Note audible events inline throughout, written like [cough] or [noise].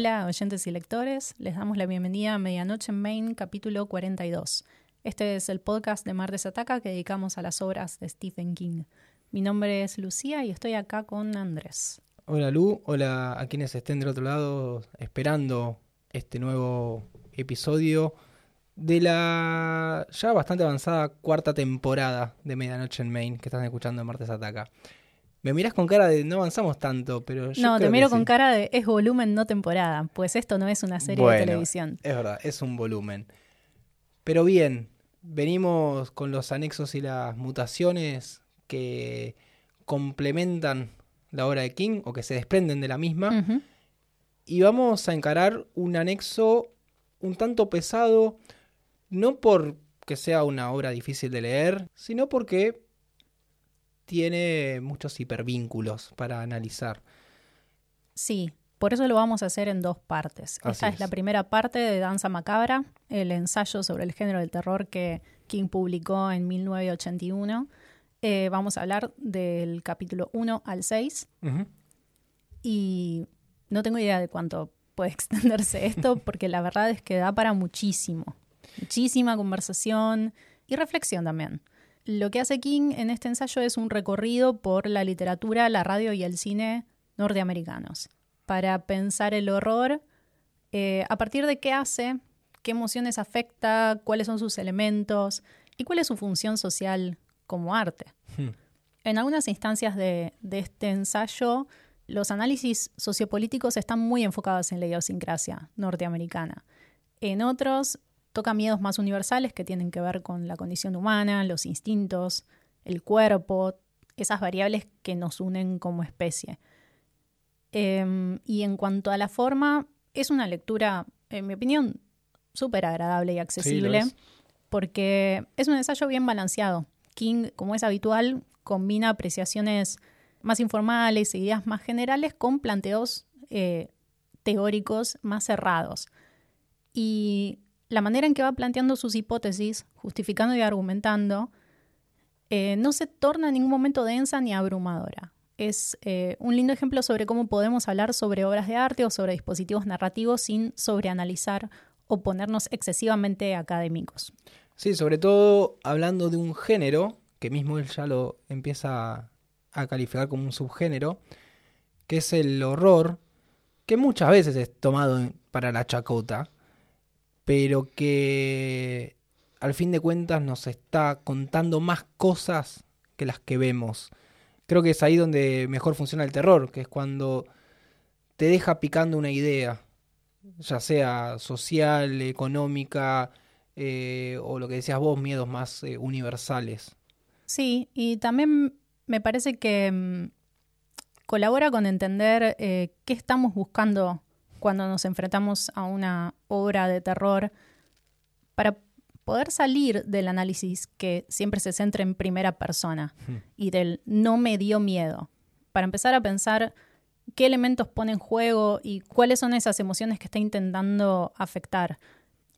Hola, oyentes y lectores. Les damos la bienvenida a Medianoche en Maine, capítulo 42. Este es el podcast de Martes Ataca que dedicamos a las obras de Stephen King. Mi nombre es Lucía y estoy acá con Andrés. Hola Lu, hola a quienes estén del otro lado esperando este nuevo episodio de la ya bastante avanzada cuarta temporada de Medianoche en Maine que están escuchando en Martes Ataca. Me miras con cara de no avanzamos tanto, pero yo No, te miro que con sí. cara de es volumen, no temporada, pues esto no es una serie de televisión. Es verdad, es un volumen. Pero bien, venimos con los anexos y las mutaciones que complementan la obra de King o que se desprenden de la misma. Y vamos a encarar un anexo un tanto pesado, no porque sea una obra difícil de leer, sino porque tiene muchos hipervínculos para analizar. Sí, por eso lo vamos a hacer en dos partes. Así Esta es. es. la primera parte de Danza Macabra, el ensayo sobre el género del terror que King publicó en 1981. Eh, vamos a hablar del capítulo 1 al 6 Ujú. y no tengo idea de cuánto puede [laughs] extenderse esto porque la verdad es que da para muchísimo. Muchísima conversación y reflexión también. Lo que hace King en este ensayo es un recorrido por la literatura, la radio y el cine norteamericanos para pensar el horror eh, a partir de qué hace, qué emociones afecta, cuáles son sus elementos y cuál es su función social como arte. Hmm. En algunas instancias de, de este ensayo, los análisis sociopolíticos están muy enfocados en la idiosincrasia norteamericana. En otros, toca miedos más universales que tienen que ver con la condición humana, los instintos, el cuerpo, esas variables que nos unen como especie. Em, y en cuanto a la forma, es una lectura, en mi opinión, súper agradable y accesible, es. porque es un ensayo bien balanceado. King, como es habitual, combina apreciaciones más informales e ideas más generales con planteos eh, teóricos más cerrados. Y la manera en que va planteando sus hipótesis, justificando y argumentando, eh, no se torna en ningún momento densa ni abrumadora. Es eh, un lindo ejemplo sobre cómo podemos hablar sobre obras de arte o sobre dispositivos narrativos sin sobreanalizar o ponernos excesivamente académicos. Sí, sobre todo hablando de un género, que mismo él ya lo empieza a calificar como un subgénero, que es el horror, que muchas veces es tomado para la chacota, pero que al fin de cuentas nos está contando más cosas que las que vemos. Creo que es ahí donde mejor funciona el terror, que es cuando te deja picando una idea, ya sea social, económica, eh, o lo que decías vos, miedos más eh, universales. Sí, y también me parece que mm, colabora con entender eh, qué estamos buscando cuando nos enfrentamos a una obra de terror para poder salir del análisis que siempre se centra en primera persona y del no me dio miedo, para empezar a pensar qué elementos pone en juego y cuáles son esas emociones que está intentando afectar.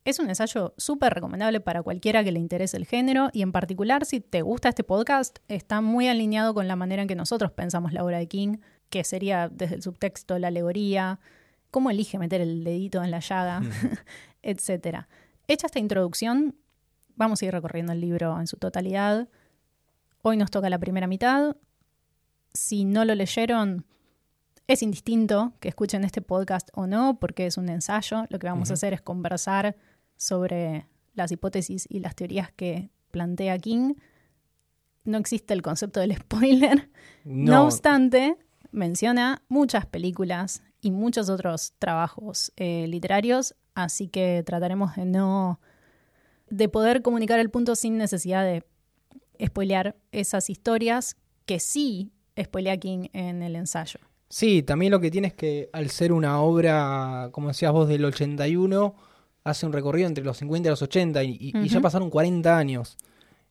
Es un ensayo súper recomendable para cualquiera que le interese el género y en particular si te gusta este podcast, está muy alineado con la manera en que nosotros pensamos la obra de King, que sería desde el subtexto, la alegoría, cómo elige meter el dedito en la llaga, [laughs] etcétera. Hecha esta introducción, vamos a ir recorriendo el libro en su totalidad. Hoy nos toca la primera mitad. Si no lo leyeron, es indistinto que escuchen este podcast o no, porque es un ensayo. Lo que vamos a hacer es conversar sobre las hipótesis y las teorías que plantea King. No existe el concepto del [laughs] spoiler. No, obstante, menciona muchas películas y muchos otros trabajos eh, literarios, así que trataremos de no de poder comunicar el punto sin necesidad de spoilear esas historias que sí spoilea King en el ensayo. Sí, también lo que tiene es que al ser una obra, como decías vos, del 81, hace un recorrido entre los 50 y los 80 y, y- y ya pasaron 40 años.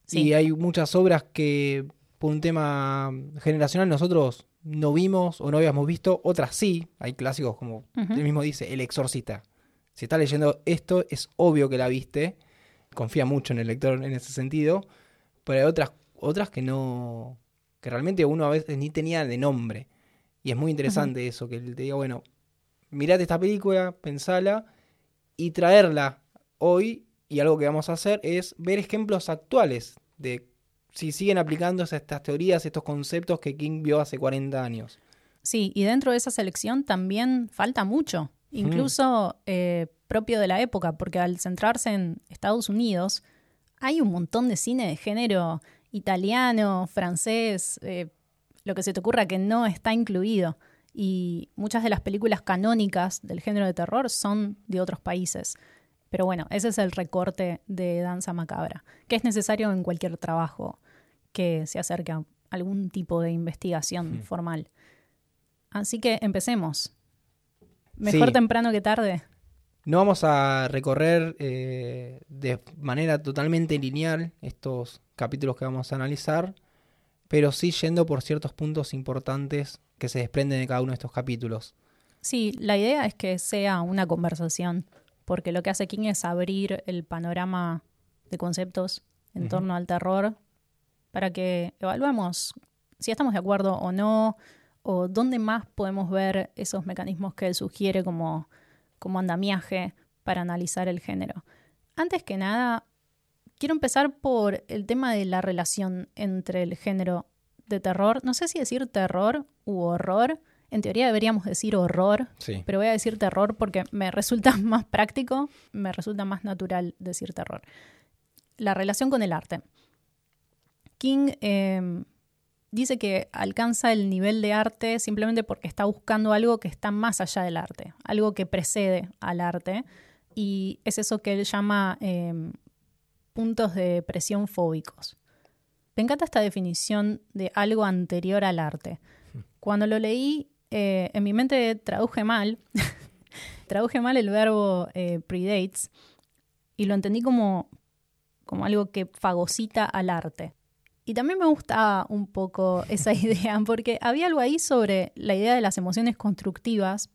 Sí. Y hay muchas obras que por un tema generacional nosotros no vimos o no habíamos visto, otras sí. Hay clásicos como Ujú. él mismo dice, El Exorcista. Si estás leyendo esto, es obvio que la viste. Confía mucho en el lector en ese sentido. Pero hay otras, otras que no. que realmente uno a veces ni tenía de nombre. Y es muy interesante eso, que él te diga, bueno, mirate esta película, pensala y traerla hoy. Y algo que vamos a hacer es ver ejemplos actuales de si siguen aplicándose estas teorías, estos conceptos que King vio hace 40 años. Sí, y dentro de esa selección también falta mucho, incluso eh, propio de la época, porque al centrarse en Estados Unidos, hay un montón de cine de género italiano, francés, eh, lo que se te ocurra que no está incluido. Y muchas de las películas canónicas del género de terror son de otros países. Pero bueno, ese es el recorte de Danza Macabra, que es necesario en cualquier trabajo que se acerque a algún tipo de investigación formal. Así que empecemos. Mejor temprano que tarde. No vamos a recorrer eh, de manera totalmente lineal estos capítulos que vamos a analizar, pero sí yendo por ciertos puntos importantes que se desprenden de cada uno de estos capítulos. Sí, la idea es que sea una conversación, porque lo que hace King es abrir el panorama de conceptos en torno al terror para que evaluemos si estamos de acuerdo o no, o dónde más podemos ver esos mecanismos que él sugiere como, como andamiaje para analizar el género. Antes que nada, quiero empezar por el tema de la relación entre el género de terror. No sé si decir terror u horror. En teoría deberíamos decir horror, pero voy a decir terror porque me resulta [laughs] más práctico, me resulta más natural decir terror. La relación con el arte. King em, dice que alcanza el nivel de arte simplemente porque está buscando algo que está más allá del arte, algo que precede al arte, y es eso que él llama em, puntos de presión fóbicos. Me encanta esta definición de algo anterior al arte. Cuando lo leí, eh, en mi mente traduje mal, [laughs] traduje mal el verbo eh, predates y lo entendí como, como algo que fagocita al arte. Y también me gustaba un poco esa [laughs] idea, porque había algo ahí sobre la idea de las emociones constructivas,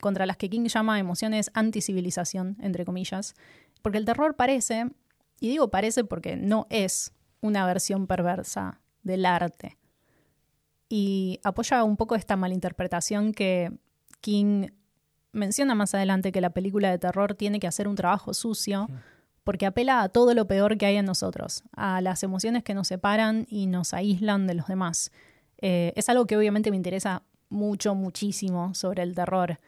contra las que King llama emociones anti-civilización, entre comillas, porque el terror parece, y digo parece porque no es una versión perversa del arte. Y apoya un poco esta malinterpretación que King menciona más adelante que la película de terror tiene que hacer un trabajo sucio porque apela a todo lo peor que hay en nosotros, a las emociones que nos separan y nos aíslan de los demás. Eh, es algo que obviamente me interesa mucho, muchísimo sobre el terror.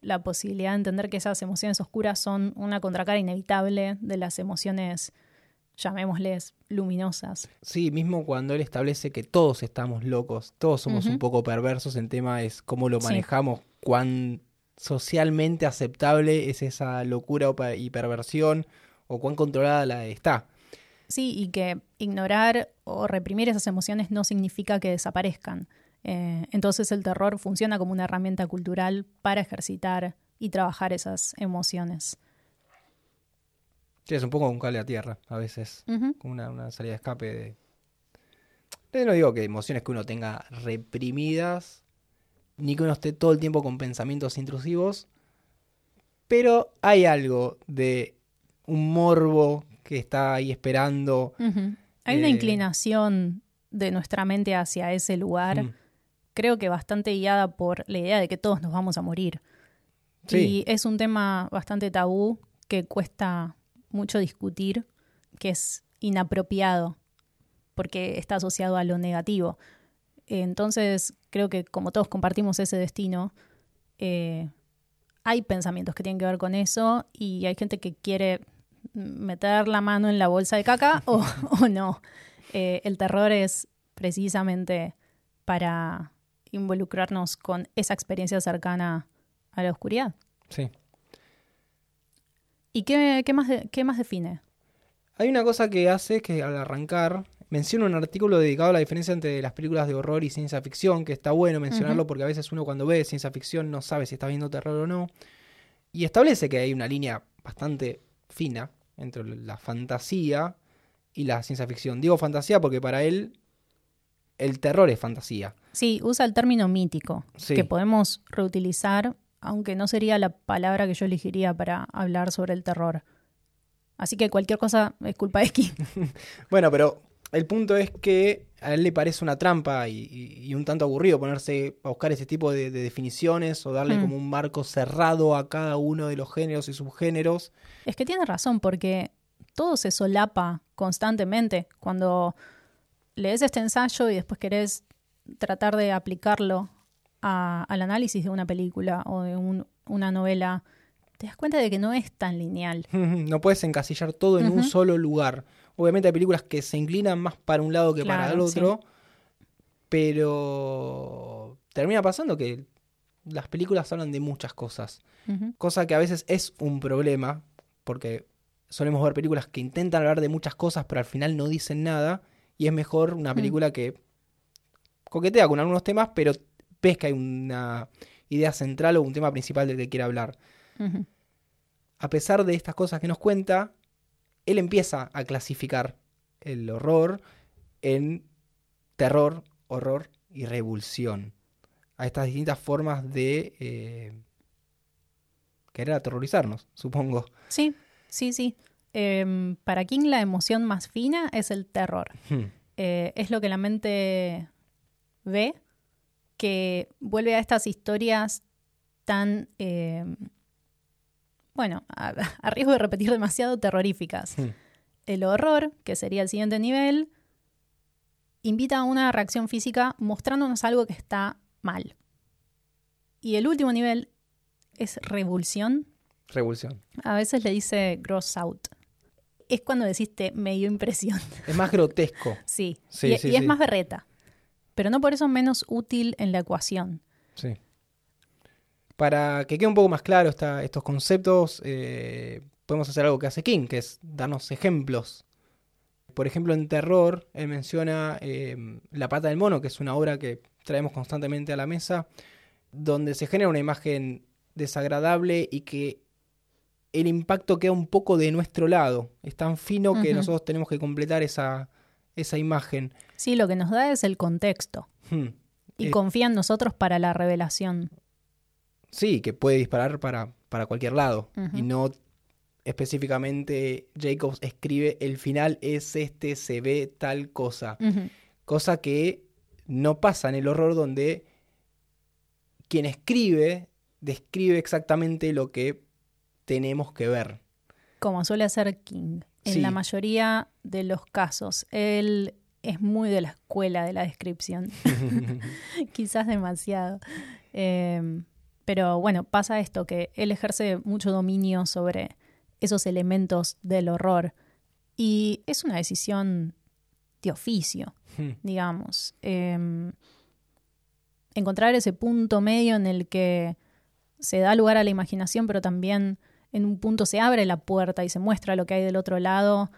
La posibilidad de entender que esas emociones oscuras son una contracara inevitable de las emociones, llamémosles, luminosas. Sí, mismo cuando él establece que todos estamos locos, todos somos un poco perversos, el tema es cómo lo manejamos, cuán socialmente aceptable es esa locura y perversión o cuán controlada la está. Sí, y que ignorar o reprimir esas emociones no significa que desaparezcan. Eh, entonces el terror funciona como una herramienta cultural para ejercitar y trabajar esas emociones. Sí, es un poco un cable a tierra a veces, como una, salida de escape de... No digo que emociones que uno tenga reprimidas, ni que uno esté todo el tiempo con pensamientos intrusivos, pero hay algo de un morbo que está ahí esperando. Hay una eh, inclinación de nuestra mente hacia ese lugar, mm. creo que bastante guiada por la idea de que todos nos vamos a morir. Y es un tema bastante tabú que cuesta mucho discutir, que es inapropiado, porque está asociado a lo negativo. Entonces, creo que como todos compartimos ese destino, eh, hay pensamientos que tienen que ver con eso y hay gente que quiere meter la mano en la bolsa de caca o, [laughs] no. Eh, el terror es precisamente para involucrarnos con esa experiencia cercana a la oscuridad. Sí. ¿Y qué, más, qué más define? Hay una cosa que hace que al arrancar menciona un artículo dedicado a la diferencia entre las películas de horror y ciencia ficción, que está bueno mencionarlo porque a veces uno cuando ve ciencia ficción no sabe si está viendo terror o no. Y establece que hay una línea bastante fina entre la fantasía y la ciencia ficción. Digo fantasía porque para él el terror es fantasía. Sí, usa el término mítico, que podemos reutilizar, aunque no sería la palabra que yo elegiría para hablar sobre el terror. Así que cualquier cosa es culpa de King. [laughs] bueno, pero el punto es que a él le parece una trampa y, y- y un tanto aburrido ponerse a buscar ese tipo de, de definiciones o darle Mm. como un marco cerrado a cada uno de los géneros y subgéneros. Es que tienes razón, porque todo se solapa constantemente. Cuando lees este ensayo y después querés tratar de aplicarlo a- al análisis de una película o de un- una novela, te das cuenta de que no es tan lineal. [laughs] No puedes encasillar todo en un solo lugar. Obviamente hay películas que se inclinan más para un lado que para el otro, pero termina pasando que las películas hablan de muchas cosas. Cosa que a veces es un problema, porque solemos ver películas que intentan hablar de muchas cosas, pero al final no dicen nada, y es mejor una Mm. película que coquetea con algunos temas, pero ves que hay una idea central o un tema principal del que quiere hablar. A pesar de estas cosas que nos cuenta, él empieza a clasificar el horror en terror, horror y revulsión. A estas distintas formas de eh, querer aterrorizarnos, supongo. Sí, sí, sí. Em, para King la emoción más fina es el terror. Hmm. Eh, es lo que la mente ve, que vuelve a estas historias tan, eh, bueno, a, [laughs] a riesgo de repetir demasiado, terroríficas. El horror, que sería el siguiente nivel, invita a una reacción física mostrándonos algo que está mal. Y el último nivel es revulsión. Revulsión. A veces le dice gross out. Es cuando deciste me dio impresión. Es más grotesco. Sí, Sí, y, sí, y es más berreta. Pero no por eso menos útil en la ecuación. Sí. Para que quede un poco más claro esta- estos conceptos, eh, podemos hacer algo que hace King, que es darnos ejemplos. Por ejemplo, en terror, él menciona eh, La pata del mono, que es una obra que traemos constantemente a la mesa, donde se genera una imagen desagradable y que el impacto queda un poco de nuestro lado. Es tan fino que nosotros tenemos que completar esa, esa imagen. Sí, lo que nos da es el contexto. Hmm. Y Eh, confía en nosotros para la revelación. Sí, que puede disparar para, para cualquier lado. Y no específicamente Jacobs escribe el final es este, se ve tal cosa. Cosa que no pasa en el horror donde quien escribe describe exactamente lo que tenemos que ver. Como suele hacer King. En Sí. la mayoría de los casos. Él es muy de la escuela de la descripción. [laughs] [laughs] Quizás demasiado. Eh, pero bueno, pasa esto, que él ejerce mucho dominio sobre esos elementos del horror. Y es una decisión de oficio, digamos. Eh, encontrar ese punto medio en el que se da lugar a la imaginación, pero también en un punto se abre la puerta y se muestra lo que hay del otro lado,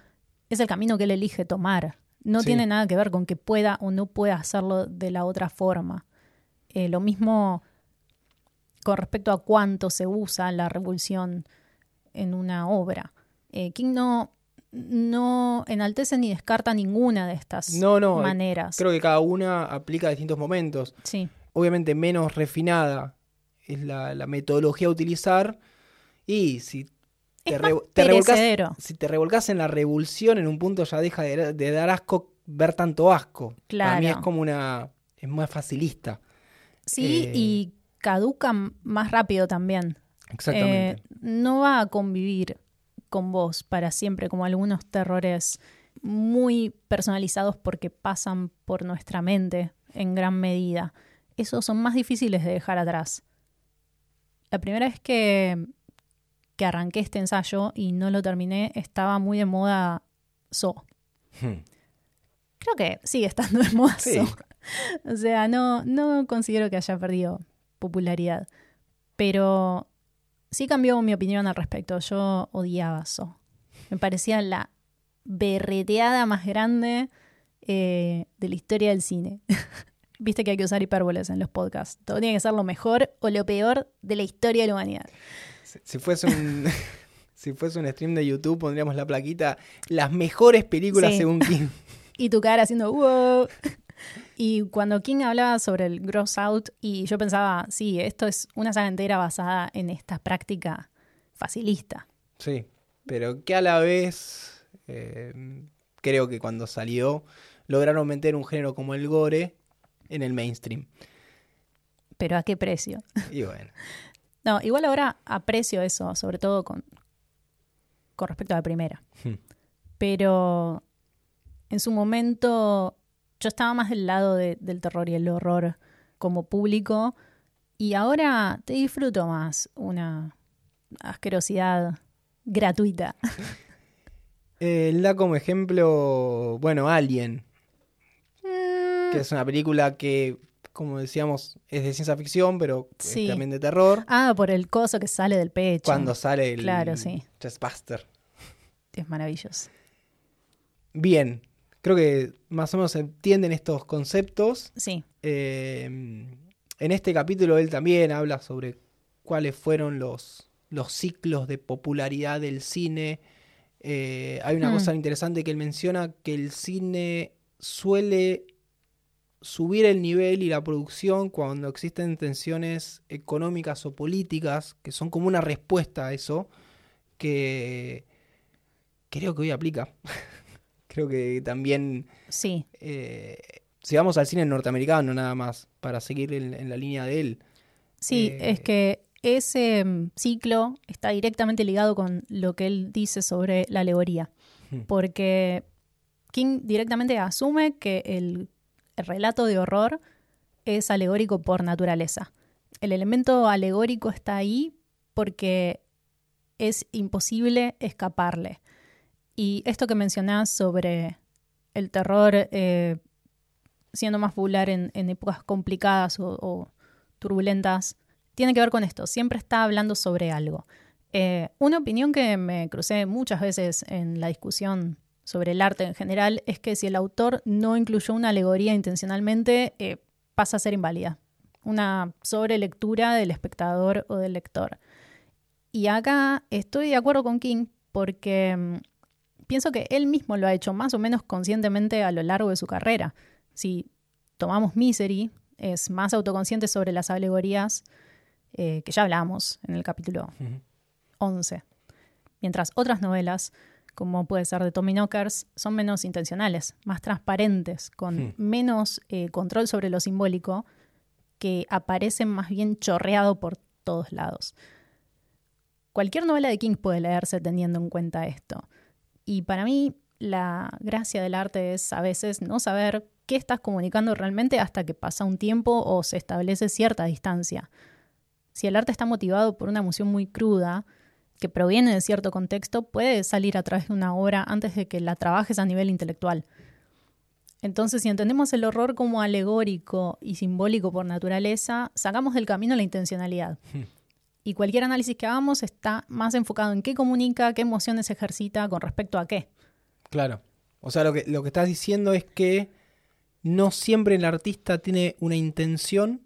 es el camino que él elige tomar. No Sí. tiene nada que ver con que pueda o no pueda hacerlo de la otra forma. Eh, lo mismo con respecto a cuánto se usa la revulsión en una obra. Eh, King no, no enaltece ni descarta ninguna de estas No, no, eh, maneras. Creo que cada una aplica a distintos momentos. Sí, Obviamente menos refinada es la, la metodología a utilizar. Y si te, Es más revo- te revolcás, perecedero. si te revolcás en la revulsión, en un punto ya deja de, de dar asco ver tanto asco. Para mí es Claro. como una... es más facilista. sí Eh, y caduca más rápido también. Exactamente. Eh, no va a convivir con vos para siempre, como algunos terrores muy personalizados porque pasan por nuestra mente en gran medida. Esos son más difíciles de dejar atrás. La primera vez que, que arranqué este ensayo y no lo terminé, estaba muy de moda So. Hmm. Creo que sigue estando de moda Sí. So. [laughs] O sea, no, no considero que haya perdido popularidad. Pero sí cambió mi opinión al respecto. Yo odiaba So. Me parecía la berreteada más grande eh, de la historia del cine. [laughs] Viste que hay que usar hipérboles en los podcasts. Todo tiene que ser lo mejor o lo peor de la historia de la humanidad. Si, fuese un... [laughs] si fuese un stream de YouTube pondríamos la plaquita las mejores películas Sí. según King. [laughs] Y tu cara haciendo wow. [laughs] Y cuando King hablaba sobre el gross out, y yo pensaba, sí, esto es una saga entera basada en esta práctica facilista. Sí, pero que a la vez eh, creo que cuando salió lograron meter un género como el gore en el mainstream. Pero ¿a qué precio? Y bueno. No, igual ahora aprecio eso, sobre todo con, con respecto a la primera. Hmm. Pero en su momento yo estaba más del lado de- del terror y el horror como público y ahora te disfruto más una asquerosidad gratuita. [laughs] Eh, da como ejemplo, bueno, Alien, que es una película que, como decíamos, es de ciencia ficción, pero es Sí. también de terror. Ah, por el coso que sale del pecho. Cuando sale el Claro, sí. Chestbuster. Es maravilloso. Bien, creo que más o menos se entienden estos conceptos. Sí, Eh, en este capítulo él también habla sobre cuáles fueron los, los ciclos de popularidad del cine. Eh, hay una Hmm. cosa interesante que él menciona, que el cine suele subir el nivel y la producción cuando existen tensiones económicas o políticas, que son como una respuesta a eso, que creo que hoy aplica. [laughs] creo que también sí, eh, si vamos al cine norteamericano nada más, para seguir en, en la línea de él. sí, Eh, es que ese mm, ciclo está directamente ligado con lo que él dice sobre la alegoría. Hmm. Porque King directamente asume que el, el relato de horror es alegórico por naturaleza. El elemento alegórico está ahí porque es imposible escaparle. Y esto que mencionás sobre el terror eh, siendo más popular en, épocas complicadas o, o turbulentas, tiene que ver con esto. Siempre está hablando sobre algo. Eh, una opinión que me crucé muchas veces en la discusión sobre el arte en general es que si el autor no incluyó una alegoría intencionalmente, eh, pasa a ser inválida. Una sobrelectura del espectador o del lector. Y acá estoy de acuerdo con King porque mm, pienso que él mismo lo ha hecho más o menos conscientemente a lo largo de su carrera. Si tomamos Misery, es más autoconsciente sobre las alegorías eh, que ya hablamos en el capítulo Ujú. 11. Mientras otras novelas, como puede ser de Tommy Knockers, son menos intencionales, más transparentes, con Hmm. menos eh, control sobre lo simbólico, que aparecen más bien chorreado por todos lados. Cualquier novela de King puede leerse teniendo en cuenta esto. Y para mí, la gracia del arte es a veces no saber qué estás comunicando realmente hasta que pasa un tiempo o se establece cierta distancia. Si el arte está motivado por una emoción muy cruda, que proviene de cierto contexto, puede salir a través de una obra antes de que la trabajes a nivel intelectual. Entonces, si entendemos el horror como alegórico y simbólico por naturaleza, sacamos del camino la intencionalidad. Y cualquier análisis que hagamos está más enfocado en qué comunica, qué emociones ejercita con respecto a qué. Claro. O sea, lo que, lo que estás diciendo es que no siempre el artista tiene una intención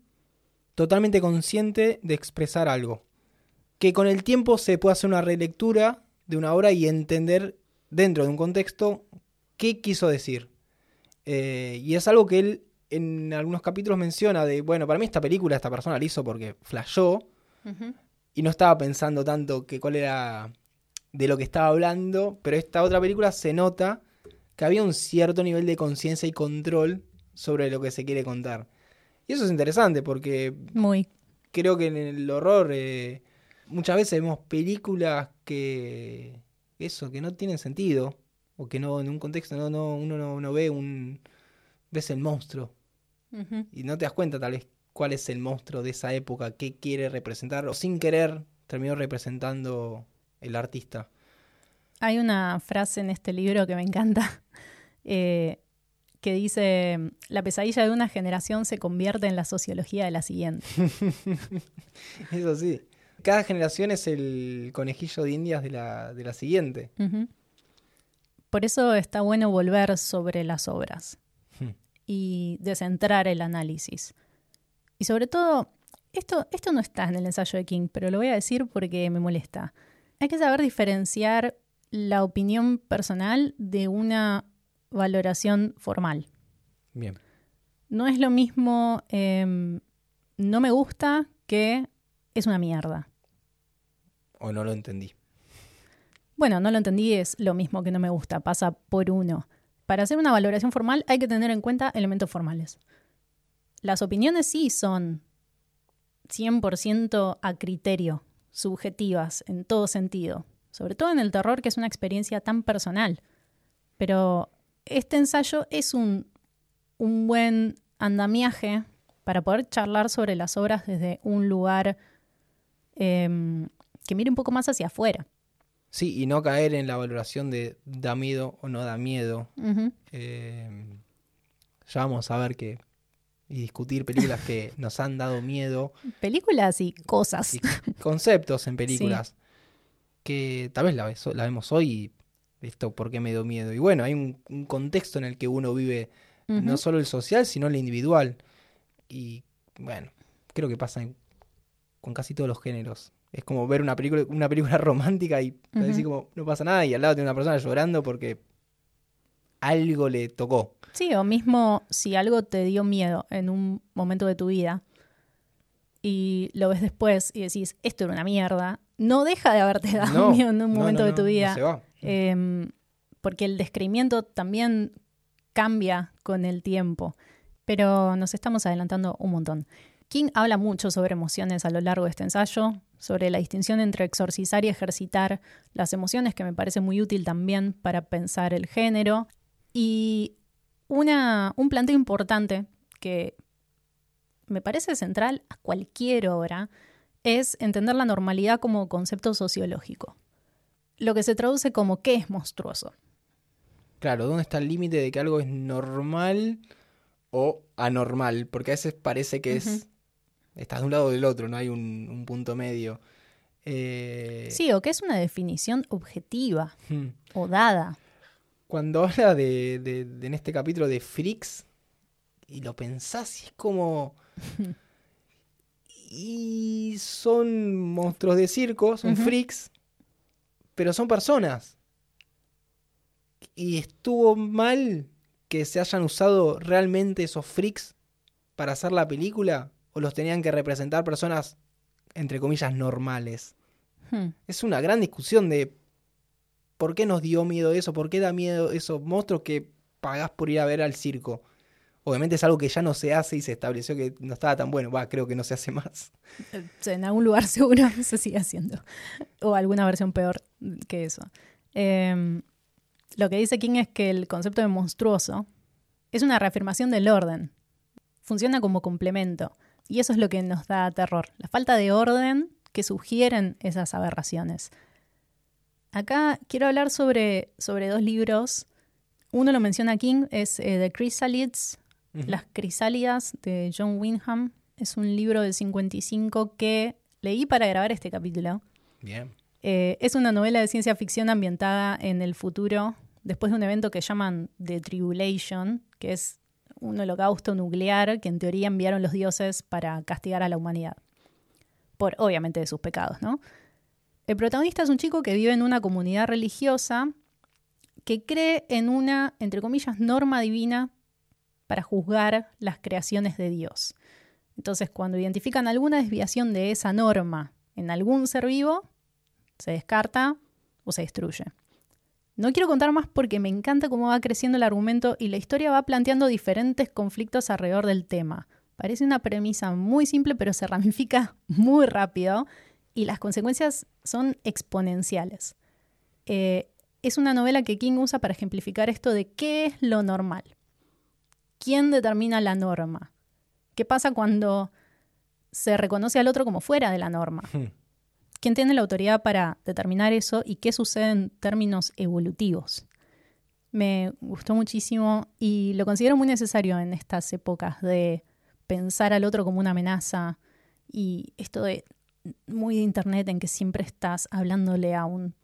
totalmente consciente de expresar algo. Que con el tiempo se puede hacer una relectura de una obra y entender dentro de un contexto qué quiso decir. Eh, y es algo que él en algunos capítulos menciona de, bueno, para mí esta película esta persona la hizo porque flashó y no estaba pensando tanto que cuál era de lo que estaba hablando, pero esta otra película se nota que había un cierto nivel de conciencia y control sobre lo que se quiere contar. Y eso es interesante porque Muy. creo que en el horror eh, muchas veces vemos películas que eso, que no tienen sentido o que no en un contexto no, no uno no, no ve un ves el monstruo y no te das cuenta tal vez cuál es el monstruo de esa época, qué quiere representar o sin querer terminó representando el artista. Hay una frase en este libro que me encanta, [laughs] eh, que dice, la pesadilla de una generación se convierte en la sociología de la siguiente. [laughs] Eso sí. Cada generación es el conejillo de indias de la, de la siguiente. Por eso está bueno volver sobre las obras Hmm. y descentrar el análisis. Y sobre todo, esto, esto no está en el ensayo de King, pero lo voy a decir porque me molesta. Hay que saber diferenciar la opinión personal de una valoración formal. Bien. No es lo mismo em, no me gusta que es una mierda. O no lo entendí. Bueno, no lo entendí, es lo mismo que no me gusta, pasa por uno. para hacer una valoración formal hay que tener en cuenta elementos formales. Las opiniones sí son 100% a criterio, subjetivas en todo sentido, sobre todo en el terror que es una experiencia tan personal. Pero este ensayo es un, un buen andamiaje para poder charlar sobre las obras desde un lugar em, que mire un poco más hacia afuera. Sí, y no caer en la valoración de da miedo o no da miedo. Em, ya vamos a ver que y discutir películas que [laughs] nos han dado miedo. Películas y cosas. Y conceptos en [laughs] películas que tal vez la, la, vemos hoy y esto por qué me dio miedo. Y bueno, hay un, contexto en el que uno vive no solo el social, sino el individual. Y bueno, creo que pasa con casi todos los géneros. Es como ver una película, una película [laughs] romántica y decir como no pasa nada y al lado tiene una persona llorando porque algo le tocó. Sí, o mismo si algo te dio miedo en un momento de tu vida y lo ves después y decís, esto era una mierda, no deja de haberte [laughs] dado miedo en un momento de tu vida. Em, porque el descreimiento también cambia con el tiempo. Pero nos estamos adelantando un montón. King habla mucho sobre emociones a lo largo de este ensayo, sobre la distinción entre exorcizar y ejercitar las emociones, que me parece muy útil también para pensar el género. Y una, un planteo importante que me parece central a cualquier obra es entender la normalidad como concepto sociológico. Lo que se traduce como qué es monstruoso. Claro, ¿dónde está el límite de que algo es normal o anormal? Porque a veces parece que es. Estás de un lado o del otro, no hay un, punto medio. Eh, sí, o que es una definición objetiva o dada cuando habla de, de, en este capítulo de freaks, y lo pensás y es como... [laughs] y son monstruos de circo, son freaks, pero son personas. Y estuvo mal que se hayan usado realmente esos freaks para hacer la película, o los tenían que representar personas, entre comillas, normales. Hmm. Es una gran discusión de ¿Por qué nos dio miedo eso? ¿Por qué da miedo esos monstruos que pagás por ir a ver al circo? Obviamente es algo que ya no se hace y se estableció que no estaba tan bueno. Va, creo que no se hace más. [laughs] En algún lugar [laughs] seguro se sigue haciendo. O alguna versión peor que eso. Em, lo que dice King es que el concepto de monstruoso es una reafirmación del orden. Funciona como complemento. Y eso es lo que nos da terror. La falta de orden que sugieren esas aberraciones. Acá quiero hablar sobre, sobre dos libros. Uno lo menciona King, es eh, The Chrysalids, Las Crisálidas de John Wyndham. Es un libro del 55 que leí para grabar este capítulo. Bien. Eh, es una novela de ciencia ficción ambientada en el futuro, después de un evento que llaman The Tribulation, que es un holocausto nuclear que en teoría enviaron los dioses para castigar a la humanidad. Por, obviamente, de sus pecados, ¿no? El protagonista es un chico que vive en una comunidad religiosa que cree en una, entre comillas, norma divina para juzgar las creaciones de Dios. Entonces, cuando identifican alguna desviación de esa norma en algún ser vivo, se descarta o se destruye. No quiero contar más porque me encanta cómo va creciendo el argumento y la historia va planteando diferentes conflictos alrededor del tema. Parece una premisa muy simple, pero se ramifica [laughs] muy rápido y las consecuencias son exponenciales. Eh, es una novela que King usa para ejemplificar esto de qué es lo normal. ¿Quién determina la norma? ¿Qué pasa cuando se reconoce al otro como fuera de la norma? [laughs] ¿Quién tiene la autoridad para determinar eso y qué sucede en términos evolutivos? Me gustó muchísimo y lo considero muy necesario en estas épocas de pensar al otro como una amenaza y esto de muy de internet en que siempre estás hablándole a un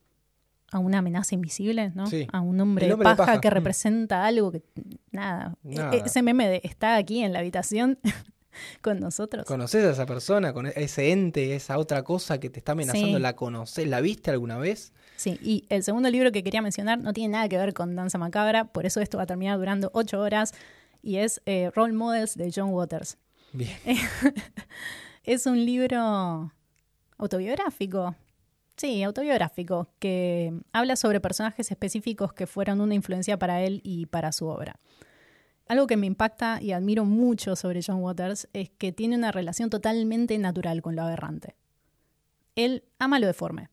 a una amenaza invisible, ¿no? A un hombre, de, paja que mm. representa algo que nada, e, ese meme de está aquí en la habitación [laughs] [laughs] con nosotros. ¿Conoces a esa persona, con ese ente, esa otra cosa que te está amenazando? ¿La conoces? ¿La viste alguna vez? Sí, y el segundo libro que quería mencionar no tiene nada que ver con Danza Macabra, por eso esto va a terminar durando ocho horas, y es eh, Role Models de John Waters. Bien. [laughs] es un libro autobiográfico Sí, autobiográfico, que habla sobre personajes específicos que fueron una influencia para él y para su obra. Algo que me impacta y admiro mucho sobre John Waters es que tiene una relación totalmente natural con lo aberrante. Él ama lo deforme,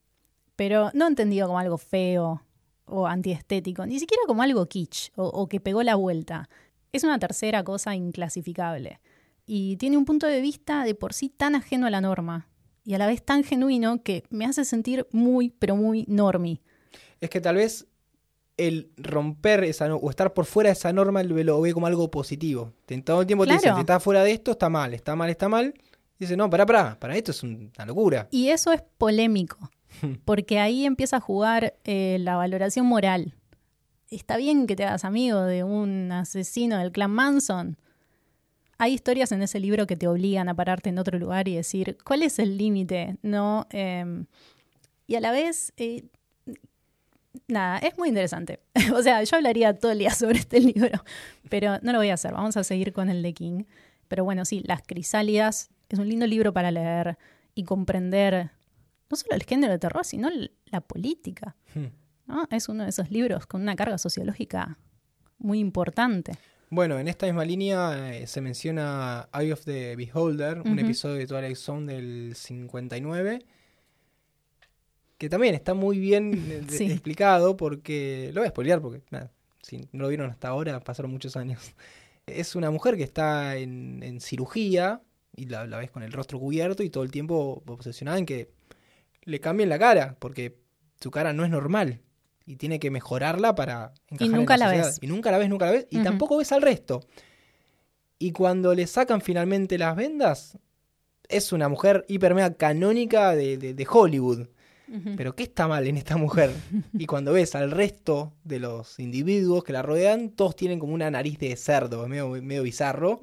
pero no entendido como algo feo o antiestético, ni siquiera como algo kitsch o, que pegó la vuelta. Es una tercera cosa inclasificable. Y tiene un punto de vista de por sí tan ajeno a la norma y a la vez tan genuino que me hace sentir muy, pero muy normi. Es que tal vez el romper esa o estar por fuera de esa norma lo, ve como algo positivo. Todo el tiempo te dicen, si estás fuera de esto, está mal, está mal, está mal. Y dice, no, pará, pará, para esto es un- una locura. Y eso es polémico, [laughs] porque ahí empieza a jugar eh, la valoración moral. Está bien que te hagas amigo de un asesino del clan Manson. Hay historias en ese libro que te obligan a pararte en otro lugar y decir, ¿cuál es el límite? No, Em, y a la vez, eh, nada, es muy interesante. [laughs] o sea, yo hablaría todo el día sobre este [laughs] libro, pero no lo voy a hacer. Vamos a seguir con el de King. Pero bueno, sí, Las Crisálidas es un lindo libro para leer y comprender no solo el género de terror, sino la política. Hmm. ¿no? Es uno de esos libros con una carga sociológica muy importante. Bueno, en esta misma línea eh, se menciona Eye of the Beholder, un episodio de Twilight Zone del 59, que también está muy bien eh, Sí. explicado porque, lo voy a spoilear porque nada, si no lo vieron hasta ahora, pasaron muchos años. Es una mujer que está en, en cirugía y la, la ves con el rostro cubierto y todo el tiempo obsesionada en que le cambien la cara porque su cara no es normal y tiene que mejorarla para encajar en nunca la sociedad. ves. Y nunca la ves, nunca la ves y tampoco ves al resto. Y cuando le sacan finalmente las vendas, es una mujer hiper mega canónica de, de- de Hollywood. Pero ¿qué está mal en esta mujer? [laughs] Y cuando ves al resto de los individuos que la rodean, todos tienen como una nariz de cerdo, medio, medio bizarro.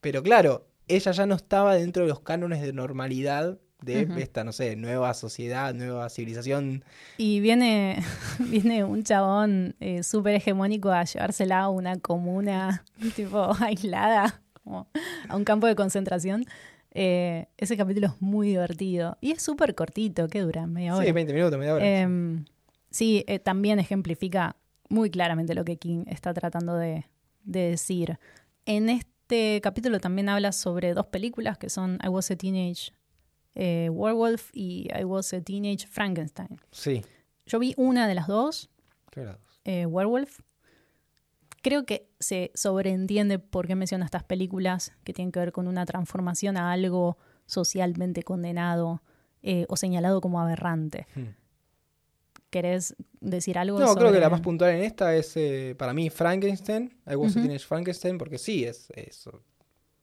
Pero claro, ella ya no estaba dentro de los cánones de normalidad de esta, no sé, nueva sociedad, nueva civilización. Y viene, [laughs] viene un chabón eh, súper hegemónico a llevársela a una comuna [laughs] tipo aislada, como a un campo de concentración. Eh, ese capítulo es muy divertido. Y es súper cortito, ¿qué dura? Media hora. Sí, 20 minutos, media hora. Em, sí, eh, también ejemplifica muy claramente lo que King está tratando de, de decir. En este capítulo también habla sobre dos películas que son I Was a Teenage eh, Werewolf y I Was a Teenage Frankenstein. Sí, Yo vi una de las dos, qué Werewolf. Creo que se sobreentiende por qué menciona estas películas que tienen que ver con una transformación a algo socialmente condenado eh, o señalado como aberrante. Hmm. ¿Querés decir algo? No, creo que la más puntual en esta es eh, para mí Frankenstein. I Was a Ujú. Teenage Frankenstein, porque sí, es eso.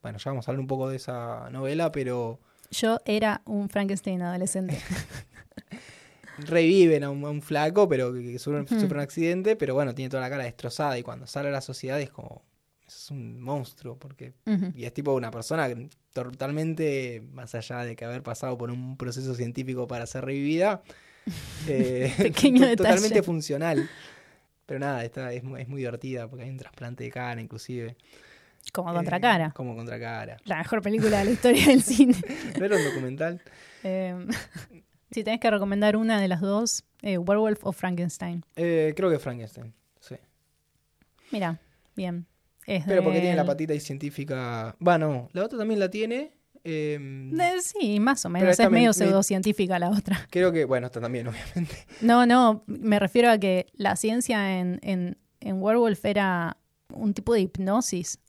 Bueno, ya vamos a hablar un poco de esa novela, pero Yo era un Frankenstein adolescente. [laughs] reviven a un, a un flaco, pero que, que sufre, un accidente, pero bueno, tiene toda la cara destrozada y cuando sale a la sociedad es como, es un monstruo, porque y es tipo una persona totalmente, más allá de que haber pasado por un proceso científico para ser revivida, [laughs] eh, [laughs] Pequeño to- detalle. totalmente funcional. Pero nada, esta es, muy- es muy divertida porque hay un trasplante de cara inclusive. Como Eh, contracara. Como contracara. La mejor película de la historia del cine. [laughs] ¿No era un documental? Eh, si tenés que recomendar una de las dos, eh, Werewolf o Frankenstein. Eh, creo que Frankenstein, sí. Mira, bien. Es Pero porque tiene la patita ahí científica. Bueno, la otra también la tiene. eh, de- sí, más o menos. Es me- medio me- pseudocientífica la otra. [laughs] creo que, bueno, esta también, obviamente. No, no, me refiero a que la ciencia en, en, en Werewolf era un tipo de hipnosis.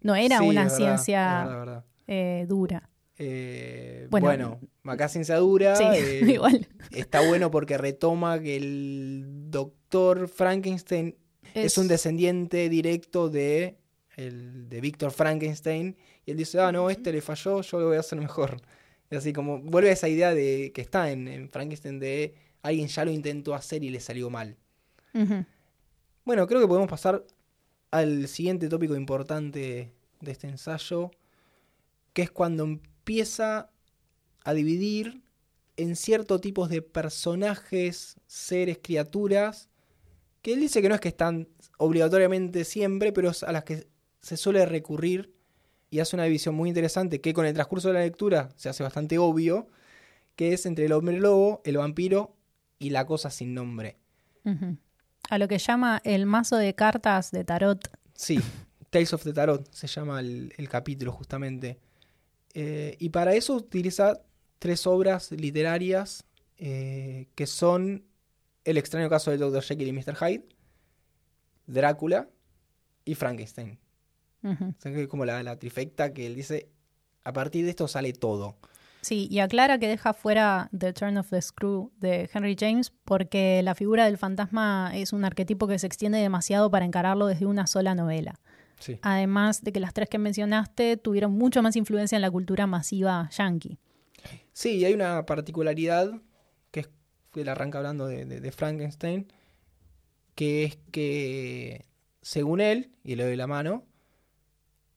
No era Sí, una verdad, ciencia verdad, verdad. eh, dura. Eh, Bueno, bueno, acá ciencia dura. Sí, [laughs] eh, igual. Está bueno porque retoma que el doctor Frankenstein es, un descendiente directo de, el, de Víctor Frankenstein. Y él dice, ah, no, este le falló, yo lo voy a hacer mejor. Es así como, vuelve a esa idea de que está en, en Frankenstein de alguien ya lo intentó hacer y le salió mal. Bueno, creo que podemos pasar al siguiente tópico importante de este ensayo, que es cuando empieza a dividir en ciertos tipos de personajes, seres, criaturas, que él dice que no es que están obligatoriamente siempre, pero es a las que se suele recurrir y hace una división muy interesante que con el transcurso de la lectura se hace bastante obvio, que es entre el hombre lobo, el vampiro y la cosa sin nombre. A lo que llama el mazo de cartas de tarot. Sí, Tales of the Tarot se llama el, el capítulo justamente. Eh, y para eso utiliza tres obras literarias eh, que son El extraño caso del Dr. Jekyll y Mr. Hyde, Drácula y Frankenstein. Ujú. O sea, que es como la, la trifecta que él dice, a partir de esto sale todo. Sí, y aclara que deja fuera The Turn of the Screw de Henry James porque la figura del fantasma es un arquetipo que se extiende demasiado para encararlo desde una sola novela. Sí. Además de que las tres que mencionaste tuvieron mucho más influencia en la cultura masiva yankee. Sí, y hay una particularidad que es que arranca hablando de, de- de Frankenstein, que es que, según él, y le doy la mano,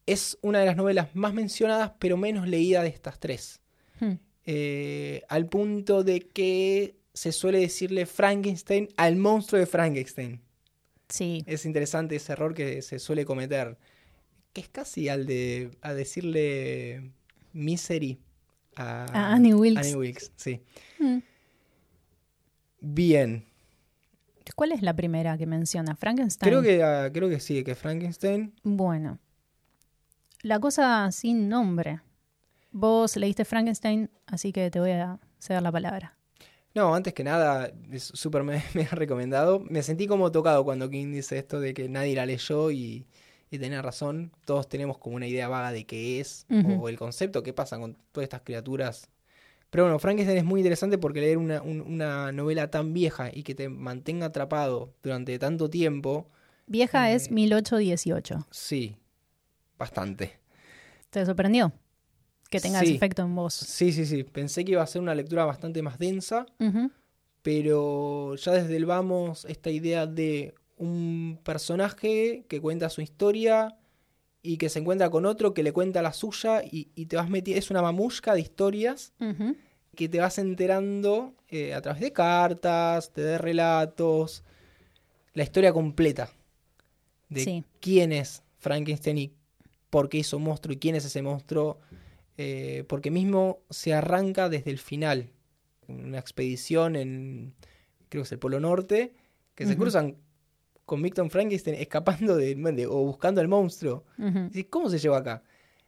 es una de las novelas más mencionadas pero menos leída de estas tres. Hmm. Eh, al punto de que se suele decirle Frankenstein al monstruo de Frankenstein. Sí, Es interesante ese error que se suele cometer, que es casi al de a decirle Misery a, A Annie Wilkes. Annie Wilkes, sí. Mm. Bien. ¿Cuál es la primera que menciona? Frankenstein. Creo que, ah, creo que sí, que Frankenstein. Bueno, la cosa sin nombre. Vos leíste Frankenstein, así que te voy a ceder la palabra. No, antes que nada, es súper me, [laughs] me ha recomendado. Me sentí como tocado cuando King dice esto de que nadie la leyó y, y tenía razón. Todos tenemos como una idea vaga de qué es o el concepto, qué pasa con todas estas criaturas. Pero bueno, Frankenstein es muy interesante porque leer una, un- una novela tan vieja y que te mantenga atrapado durante tanto tiempo, Vieja Eh, es 1818. sí, bastante. ¿Te sorprendió que tenga ese Sí. efecto en vos? Sí, sí, sí. Pensé que iba a ser una lectura bastante más densa. Pero ya desde el vamos esta idea de un personaje que cuenta su historia y que se encuentra con otro que le cuenta la suya y, y te vas metiendo, es una mamushka de historias que te vas enterando eh, a través de cartas, de relatos, la historia completa de Sí. quién es Frankenstein y por qué hizo monstruo y quién es ese monstruo, eh, porque mismo se arranca desde el final, una expedición en, creo que es el Polo Norte, que se cruzan con Victor Frankenstein escapando de, de- o buscando al monstruo. ¿Cómo se llevó acá?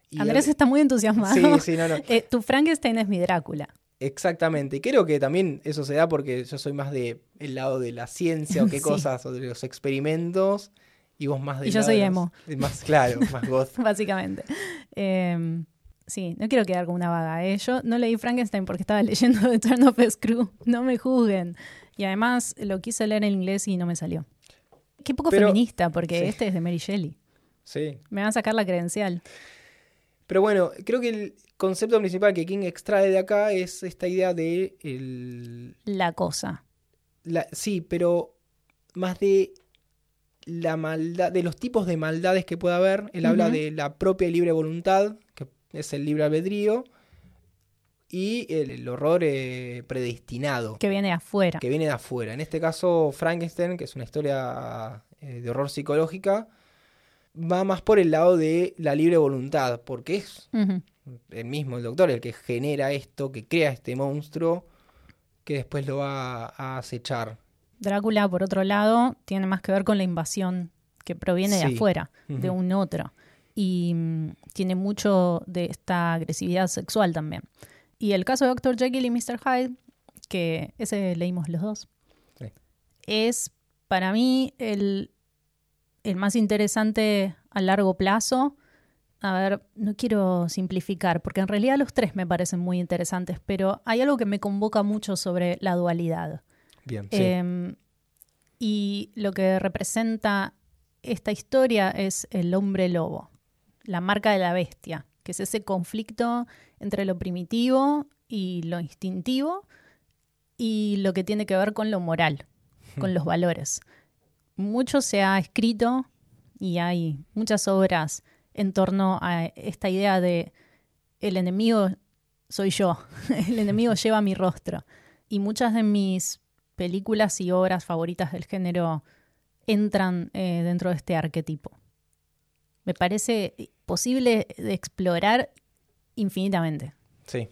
Y Andrés al- está muy entusiasmado. Sí, sí, no, no. [laughs] Eh, tu Frankenstein es mi Drácula. Exactamente. Y creo que también eso se da porque yo soy más de el lado de la ciencia o qué [laughs] Sí. cosas, o de los experimentos, y vos más de Y yo soy emo. Más claro, más goth. [laughs] básicamente. Eh, sí, no quiero quedar como una vaga. ¿eh? Yo no leí Frankenstein porque estaba [laughs] leyendo The Turn of Screw. No me juzguen. Y además lo quise leer en inglés y no me salió. Qué poco Pero- feminista, porque sí. este es de Mary Shelley. Sí. Me van a sacar la credencial. Pero bueno, creo que el concepto principal que King extrae de acá es esta idea de el, La cosa. la- sí, pero más de la maldad, de los tipos de maldades que puede haber. Él habla de la propia libre voluntad, que es el libre albedrío, y el, el horror eh, predestinado, Que viene de afuera. que viene de afuera. En este caso, Frankenstein, que es una historia eh, de horror psicológica, va más por el lado de la libre voluntad, porque es el mismo, el doctor, el que genera esto, que crea este monstruo, que después lo va a acechar. Drácula, por otro lado, tiene más que ver con la invasión que proviene de afuera, de un otro. Y mm, tiene mucho de esta agresividad sexual también. Y el caso de Dr. Jekyll y Mr. Hyde, que ese leímos los dos, Sí. es para mí el, el más interesante a largo plazo. A ver, no quiero simplificar, porque en realidad los tres me parecen muy interesantes, pero hay algo que me convoca mucho sobre la dualidad. Bien, Em, y lo que representa esta historia es el hombre lobo, la marca de la bestia, que es ese conflicto entre lo primitivo y lo instintivo y lo que tiene que ver con lo moral, con los valores. Mucho se ha escrito y hay muchas obras en torno a esta idea de el enemigo soy yo, [laughs] el enemigo [laughs] lleva mi rostro. Y muchas de mis películas y obras favoritas del género entran eh, dentro de este arquetipo. Me parece posible de explorar infinitamente. sí.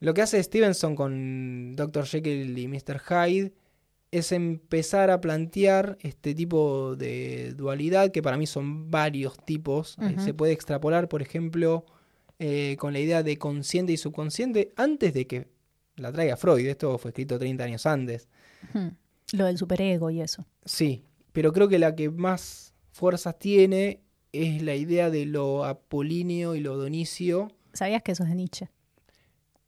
Lo que hace Stevenson con Dr. Jekyll y Mr. Hyde es empezar a plantear este tipo de dualidad, que para mí son varios tipos. Eh, se puede extrapolar, por ejemplo, eh, con la idea de consciente y subconsciente antes de que la traiga Freud. Esto fue escrito 30 años antes. Lo del superego y eso. Sí, pero creo que la que más fuerzas tiene es la idea de lo apolíneo y lo donicio. ¿Sabías que eso es de Nietzsche?